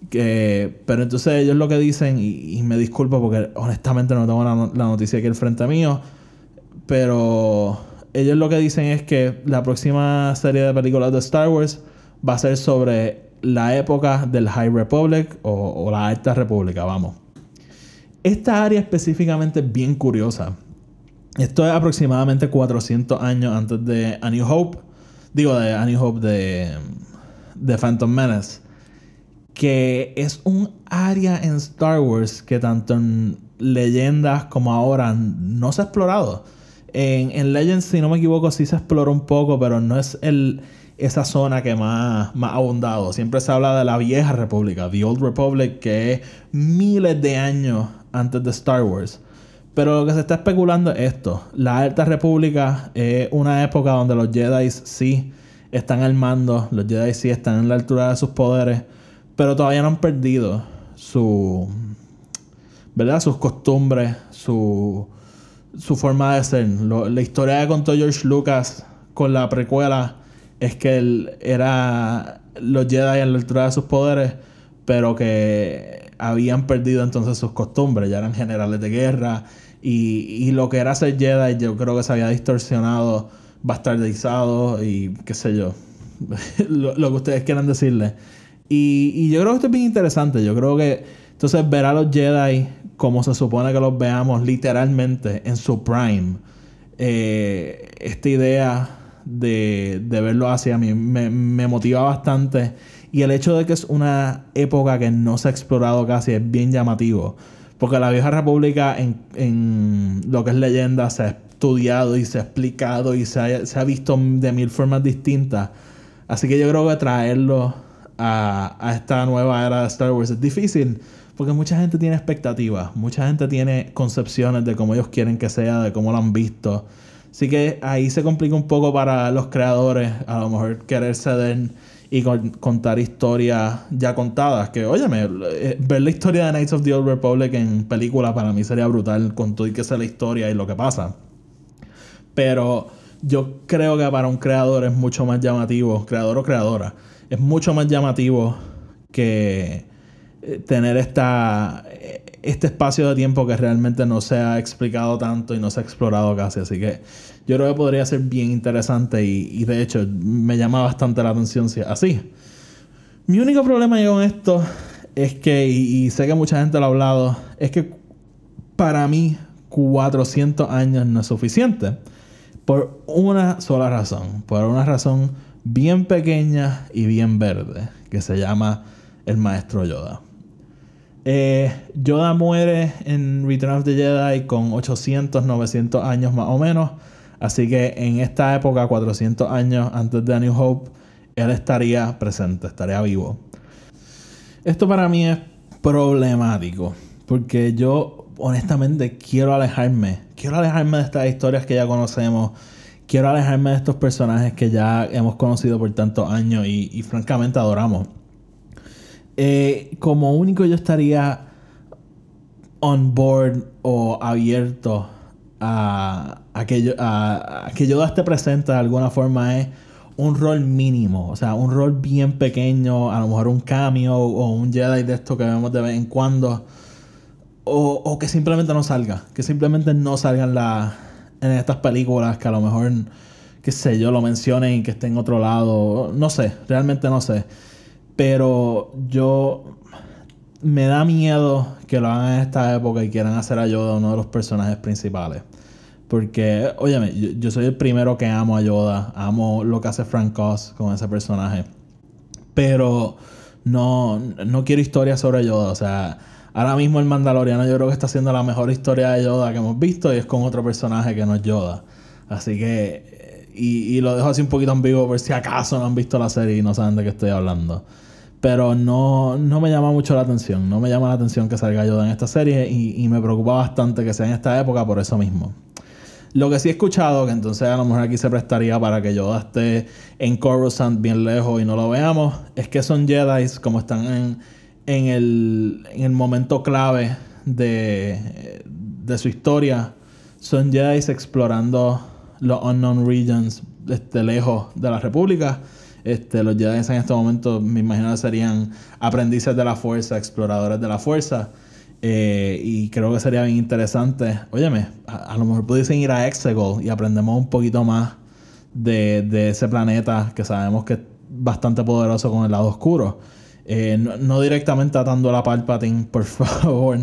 Que, pero entonces ellos lo que dicen, y, me disculpo porque honestamente no tengo la, la noticia aquí al frente mío, pero ellos lo que dicen es que la próxima serie de películas de Star Wars va a ser sobre la época del High Republic o, la Alta República, vamos. Esta área específicamente es bien curiosa. Esto es aproximadamente 400 años antes de A New Hope. Digo, de A New Hope de, de Phantom Menace. Que es un área en Star Wars que tanto en leyendas como ahora no se ha explorado. En, en Legends, si no me equivoco, sí se explora un poco, pero no es el, esa zona que más, más ha abundado. Siempre se habla de la vieja república, The Old Republic, que es miles de años antes de Star Wars. Pero lo que se está especulando es esto. La Alta República es una época donde los Jedi sí están al mando, los Jedi sí están en la altura de sus poderes, pero todavía no han perdido su... ¿Verdad? Sus costumbres, su, su forma de ser. La historia que contó George Lucas con la precuela es que él era los Jedi en la altura de sus poderes, pero que habían perdido entonces sus costumbres, ya eran generales de guerra y, y lo que era ser Jedi yo creo que se había distorsionado, bastardizado y qué sé yo, lo, lo que ustedes quieran decirle. Y, y yo creo que esto es bien interesante, yo creo que entonces ver a los Jedi como se supone que los veamos literalmente en su prime, eh, esta idea de, de verlo así a mí me, me motiva bastante. Y el hecho de que es una época que no se ha explorado casi es bien llamativo. Porque la vieja república en, en lo que es leyenda se ha estudiado y se ha explicado y se ha, se ha visto de mil formas distintas. Así que yo creo que traerlo a, a esta nueva era de Star Wars es difícil. Porque mucha gente tiene expectativas, mucha gente tiene concepciones de cómo ellos quieren que sea, de cómo lo han visto. Así que ahí se complica un poco para los creadores, a lo mejor querer ceder y contar historias ya contadas. Que, óyeme, eh, ver la historia de Knights of the Old Republic en película para mí sería brutal con todo y que sea la historia y lo que pasa. Pero yo creo que para un creador es mucho más llamativo, creador o creadora, es mucho más llamativo que eh, tener esta, eh, este espacio de tiempo que realmente no se ha explicado tanto y no se ha explorado casi. Así que yo creo que podría ser bien interesante y, de hecho me llama bastante la atención si así. Mi único problema con esto es que, y, y sé que mucha gente lo ha hablado, es que para mí 400 años no es suficiente. Por una sola razón. Por una razón bien pequeña y bien verde. Que se llama el maestro Yoda. Eh, Yoda muere en Return of the Jedi con 800, 900 años más o menos. Así que en esta época, 400 años antes de A New Hope, él estaría presente, estaría vivo. Esto para mí es problemático. Porque yo honestamente quiero alejarme. Quiero alejarme de estas historias que ya conocemos. Quiero alejarme de estos personajes que ya hemos conocido por tantos años y francamente adoramos. Eh, como único yo estaría on board o abierto a, a, que, yo, esté presente de alguna forma es un rol mínimo, o sea, un rol bien pequeño, a lo mejor un cameo o un Jedi de esto que vemos de vez en cuando, o, o que simplemente no salga, que simplemente no salga en, la, en estas películas, que a lo mejor, qué sé yo, lo mencionen y que esté en otro lado, no sé, realmente no sé. Pero yo me da miedo que lo hagan en esta época y quieran hacer a Yoda uno de los personajes principales. Porque, óyeme, yo, soy el primero que amo a Yoda. Amo lo que hace Frank Oz con ese personaje. Pero no, no quiero historias sobre Yoda. O sea, ahora mismo el Mandaloriano yo creo que está haciendo la mejor historia de Yoda que hemos visto y es con otro personaje que no es Yoda. Así que, y, y lo dejo así un poquito vivo por si acaso no han visto la serie y no saben de qué estoy hablando. Pero no, no me llama mucho la atención. No me llama la atención que salga Yoda en esta serie y, me preocupa bastante que sea en esta época por eso mismo. Lo que sí he escuchado, que entonces a lo mejor aquí se prestaría para que Yoda esté en Coruscant bien lejos y no lo veamos, es que son Jedi como están en, en, el, en el momento clave de, de su historia. Son Jedi explorando los unknown regions este, lejos de la República este, los Jedi en este momento, me imagino que serían aprendices de la fuerza, exploradores de la fuerza. Eh, y creo que sería bien interesante. Óyeme, a, lo mejor pudiesen ir a Exegol y aprendemos un poquito más de, de, ese planeta que sabemos que es bastante poderoso con el lado oscuro. Eh, no, directamente atando a la Palpatine, por favor,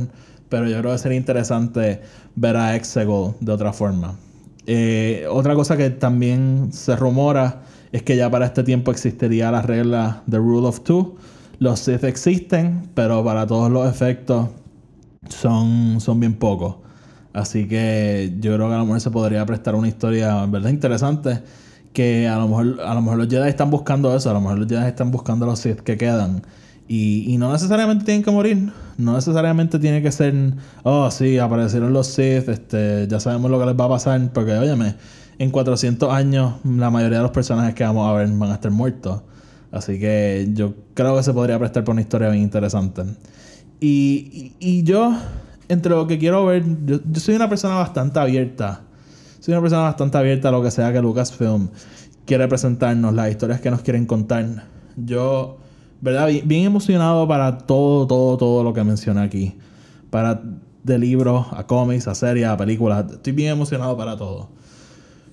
pero yo creo que sería interesante ver a Exegol de otra forma. Eh, otra cosa que también se rumora es que ya para este tiempo existiría la regla de Rule of Two. Los Sith existen, pero para todos los efectos son, son bien pocos. Así que yo creo que a lo mejor se podría prestar una historia verdad interesante. Que a lo mejor, a lo mejor los Jedi están buscando eso, a lo mejor los Jedi están buscando los Sith que quedan. Y, y, no necesariamente tienen que morir. No necesariamente tiene que ser, oh, sí, aparecieron los Sith, este, ya sabemos lo que les va a pasar. Porque, óyeme, en 400 años la mayoría de los personajes que vamos a ver van a estar muertos. Así que yo creo que se podría prestar por una historia bien interesante. Y, yo, entre lo que quiero ver, yo, soy una persona bastante abierta. Soy una persona bastante abierta a lo que sea que Lucasfilm quiere presentarnos, las historias que nos quieren contar. Yo, ¿verdad? Bien, emocionado para todo, todo, todo lo que mencioné aquí. Para de libros, a cómics, a series, a películas. Estoy bien emocionado para todo.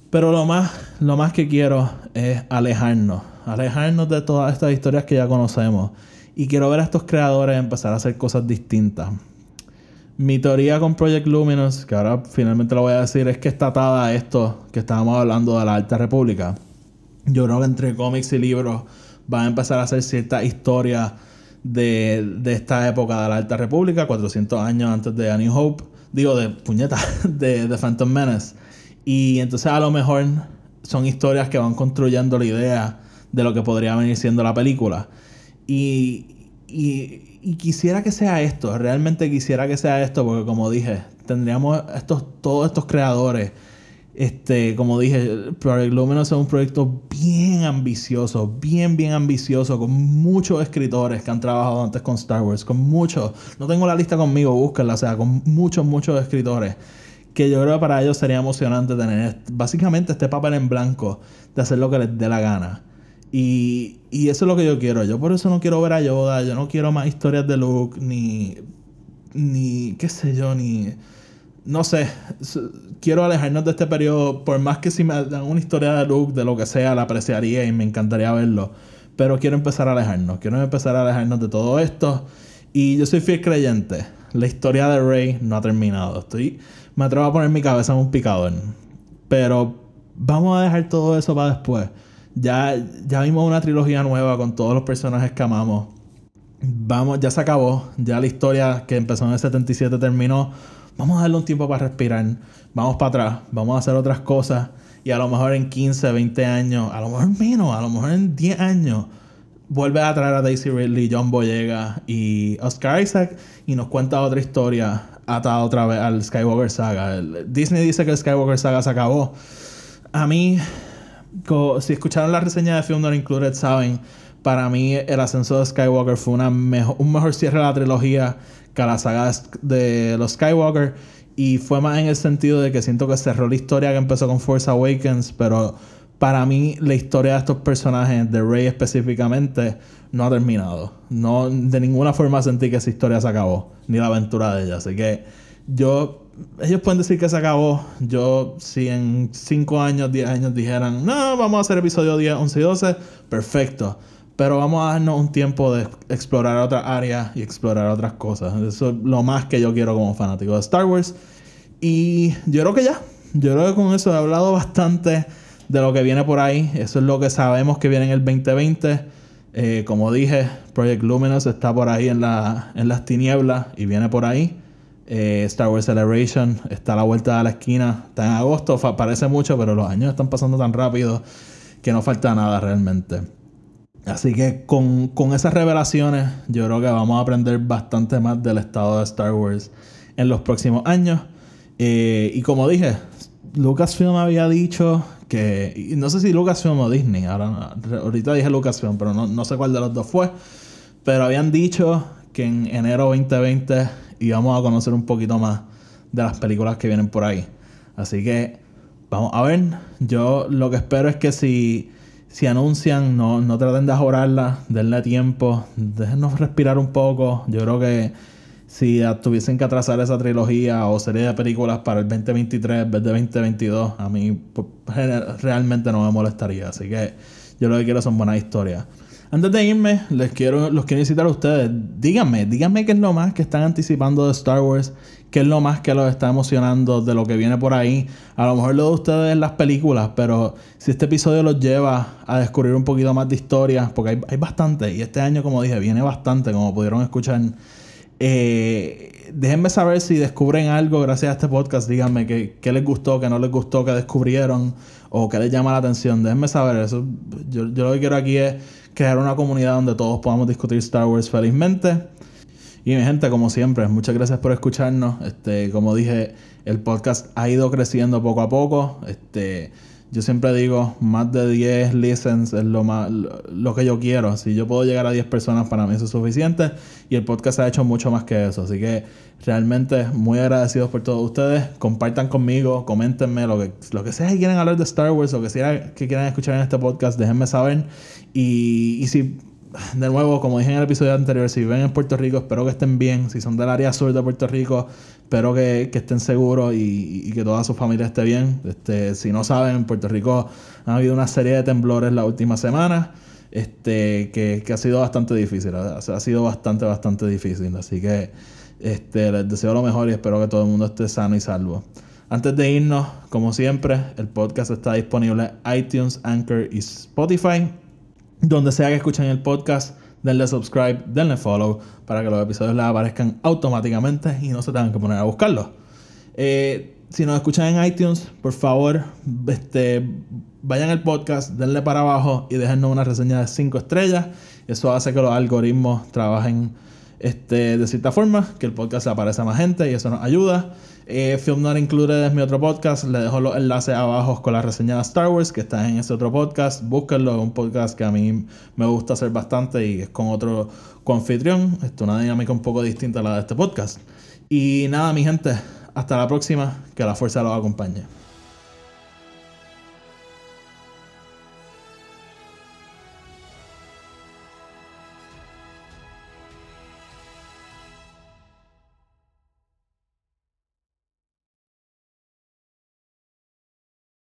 Pero lo más, lo más que quiero es alejarnos, alejarnos de todas estas historias que ya conocemos. Y quiero ver a estos creadores empezar a hacer cosas distintas. Mi teoría con Project Luminous, que ahora finalmente lo voy a decir, es que está atada a esto que estábamos hablando de la Alta República. Yo creo que entre cómics y libros van a empezar a hacer cierta historia de, de, esta época de la Alta República, 400 años antes de A New Hope. Digo, de puñeta, de, de Phantom Menace. Y entonces a lo mejor son historias que van construyendo la idea de lo que podría venir siendo la película. Y, y, y, quisiera que sea esto, realmente quisiera que sea esto, porque como dije, tendríamos estos, todos estos creadores. Este, como dije, Project Luminous es un proyecto bien ambicioso, bien, bien ambicioso, con muchos escritores que han trabajado antes con Star Wars, con muchos, no tengo la lista conmigo, búsquenla, o sea, con muchos, muchos escritores, que yo creo que para ellos sería emocionante tener básicamente este papel en blanco de hacer lo que les dé la gana. Y, y eso es lo que yo quiero. Yo por eso no quiero ver a Yoda, yo no quiero más historias de Luke, ni, ni, qué sé yo, ni no sé, quiero alejarnos de este periodo, por más que si me dan una historia de Luke, de lo que sea, la apreciaría y me encantaría verlo. Pero quiero empezar a alejarnos, quiero empezar a alejarnos de todo esto. Y yo soy fiel creyente, la historia de Rey no ha terminado. Estoy, me atrevo a poner mi cabeza en un picador. Pero vamos a dejar todo eso para después. Ya, ya vimos una trilogía nueva con todos los personajes que amamos. Vamos, ya se acabó. Ya la historia que empezó en el 77 terminó vamos a darle un tiempo para respirar, vamos para atrás, vamos a hacer otras cosas y a lo mejor en 15, 20 años, a lo mejor menos, a lo mejor en 10 años, vuelve a traer a Daisy Ridley, John Boyega y Oscar Isaac y nos cuenta otra historia atada otra vez al Skywalker Saga. Disney dice que el Skywalker Saga se acabó. A mí, si escucharon la reseña de Film Not Included, saben, para mí el ascenso de Skywalker fue una un mejor cierre de la trilogía que la saga de los Skywalker. Y fue más en el sentido de que siento que cerró la historia que empezó con Force Awakens, pero para mí la historia de estos personajes, de Rey específicamente, no ha terminado. No, de ninguna forma sentí que esa historia se acabó, ni la aventura de ella. Así que yo, ellos pueden decir que se acabó. Yo, si en 5 años, 10 años dijeran, no, vamos a hacer episodio 10, 11 y 12, perfecto. Pero vamos a darnos un tiempo de explorar otras áreas y explorar otras cosas. Eso es lo más que yo quiero como fanático de Star Wars. Y yo creo que ya. Yo creo que con eso he hablado bastante de lo que viene por ahí. Eso es lo que sabemos que viene en el 2020. Eh, como dije, Project Luminous está por ahí en, la, en las tinieblas y viene por ahí. Eh, Star Wars Celebration está a la vuelta de la esquina. Está en agosto, parece mucho, pero los años están pasando tan rápido que no falta nada realmente. Así que con, esas revelaciones, yo creo que vamos a aprender bastante más del estado de Star Wars en los próximos años. Eh, y como dije, Lucasfilm había dicho que. No sé si Lucasfilm o Disney. Ahora, ahorita dije Lucasfilm, pero no, no sé cuál de los dos fue. Pero habían dicho que en enero 2020 íbamos a conocer un poquito más de las películas que vienen por ahí. Así que vamos a ver. Yo lo que espero es que si si anuncian, no, no traten de ajorarla, denle tiempo, déjenos respirar un poco. Yo creo que si tuviesen que atrasar esa trilogía o serie de películas para el 2023 en vez de 2022, a mí pues, realmente no me molestaría. Así que yo lo que quiero son buenas historias. Antes de irme, les quiero, los quiero incitar a ustedes. Díganme, díganme qué es lo más que están anticipando de Star Wars qué es lo más que los está emocionando de lo que viene por ahí. A lo mejor lo de ustedes en las películas, pero si este episodio los lleva a descubrir un poquito más de historia, porque hay, hay bastante, y este año, como dije, viene bastante, como pudieron escuchar. Eh, déjenme saber si descubren algo gracias a este podcast. Díganme qué, les gustó, qué no les gustó, qué descubrieron o qué les llama la atención. Déjenme saber eso. Yo, yo lo que quiero aquí es crear una comunidad donde todos podamos discutir Star Wars felizmente. Y mi gente, como siempre, muchas gracias por escucharnos. Este, como dije, el podcast ha ido creciendo poco a poco. Este, yo siempre digo, más de 10 listens es lo más lo que yo quiero. Si yo puedo llegar a 10 personas, para mí eso es suficiente. Y el podcast ha hecho mucho más que eso. Así que realmente muy agradecidos por todos ustedes. Compartan conmigo, coméntenme lo que, lo que sea que quieran hablar de Star Wars o que sea que quieran escuchar en este podcast, déjenme saber. Y, y si de nuevo, como dije en el episodio anterior, si viven en Puerto Rico, espero que estén bien. Si son del área sur de Puerto Rico, espero que, estén seguros y, que toda su familia esté bien. Este, si no saben, en Puerto Rico ha habido una serie de temblores la última semana este, que, ha sido bastante difícil. Ha, sido bastante, bastante difícil. Así que este, les deseo lo mejor y espero que todo el mundo esté sano y salvo. Antes de irnos, como siempre, el podcast está disponible en iTunes, Anchor y Spotify. Donde sea que escuchen el podcast, denle subscribe, denle follow para que los episodios les aparezcan automáticamente y no se tengan que poner a buscarlos. Eh, si nos escuchan en iTunes, por favor, este, vayan al podcast, denle para abajo y déjennos una reseña de 5 estrellas. Eso hace que los algoritmos trabajen este, de cierta forma, que el podcast le aparece a más gente y eso nos ayuda. Eh, Film Not Included es mi otro podcast. Le dejo los enlaces abajo con la reseña de Star Wars que está en ese otro podcast. Búsquenlo, es un podcast que a mí me gusta hacer bastante y es con otro anfitrión. Es una dinámica un poco distinta a la de este podcast. Y nada, mi gente, hasta la próxima. Que la fuerza los acompañe.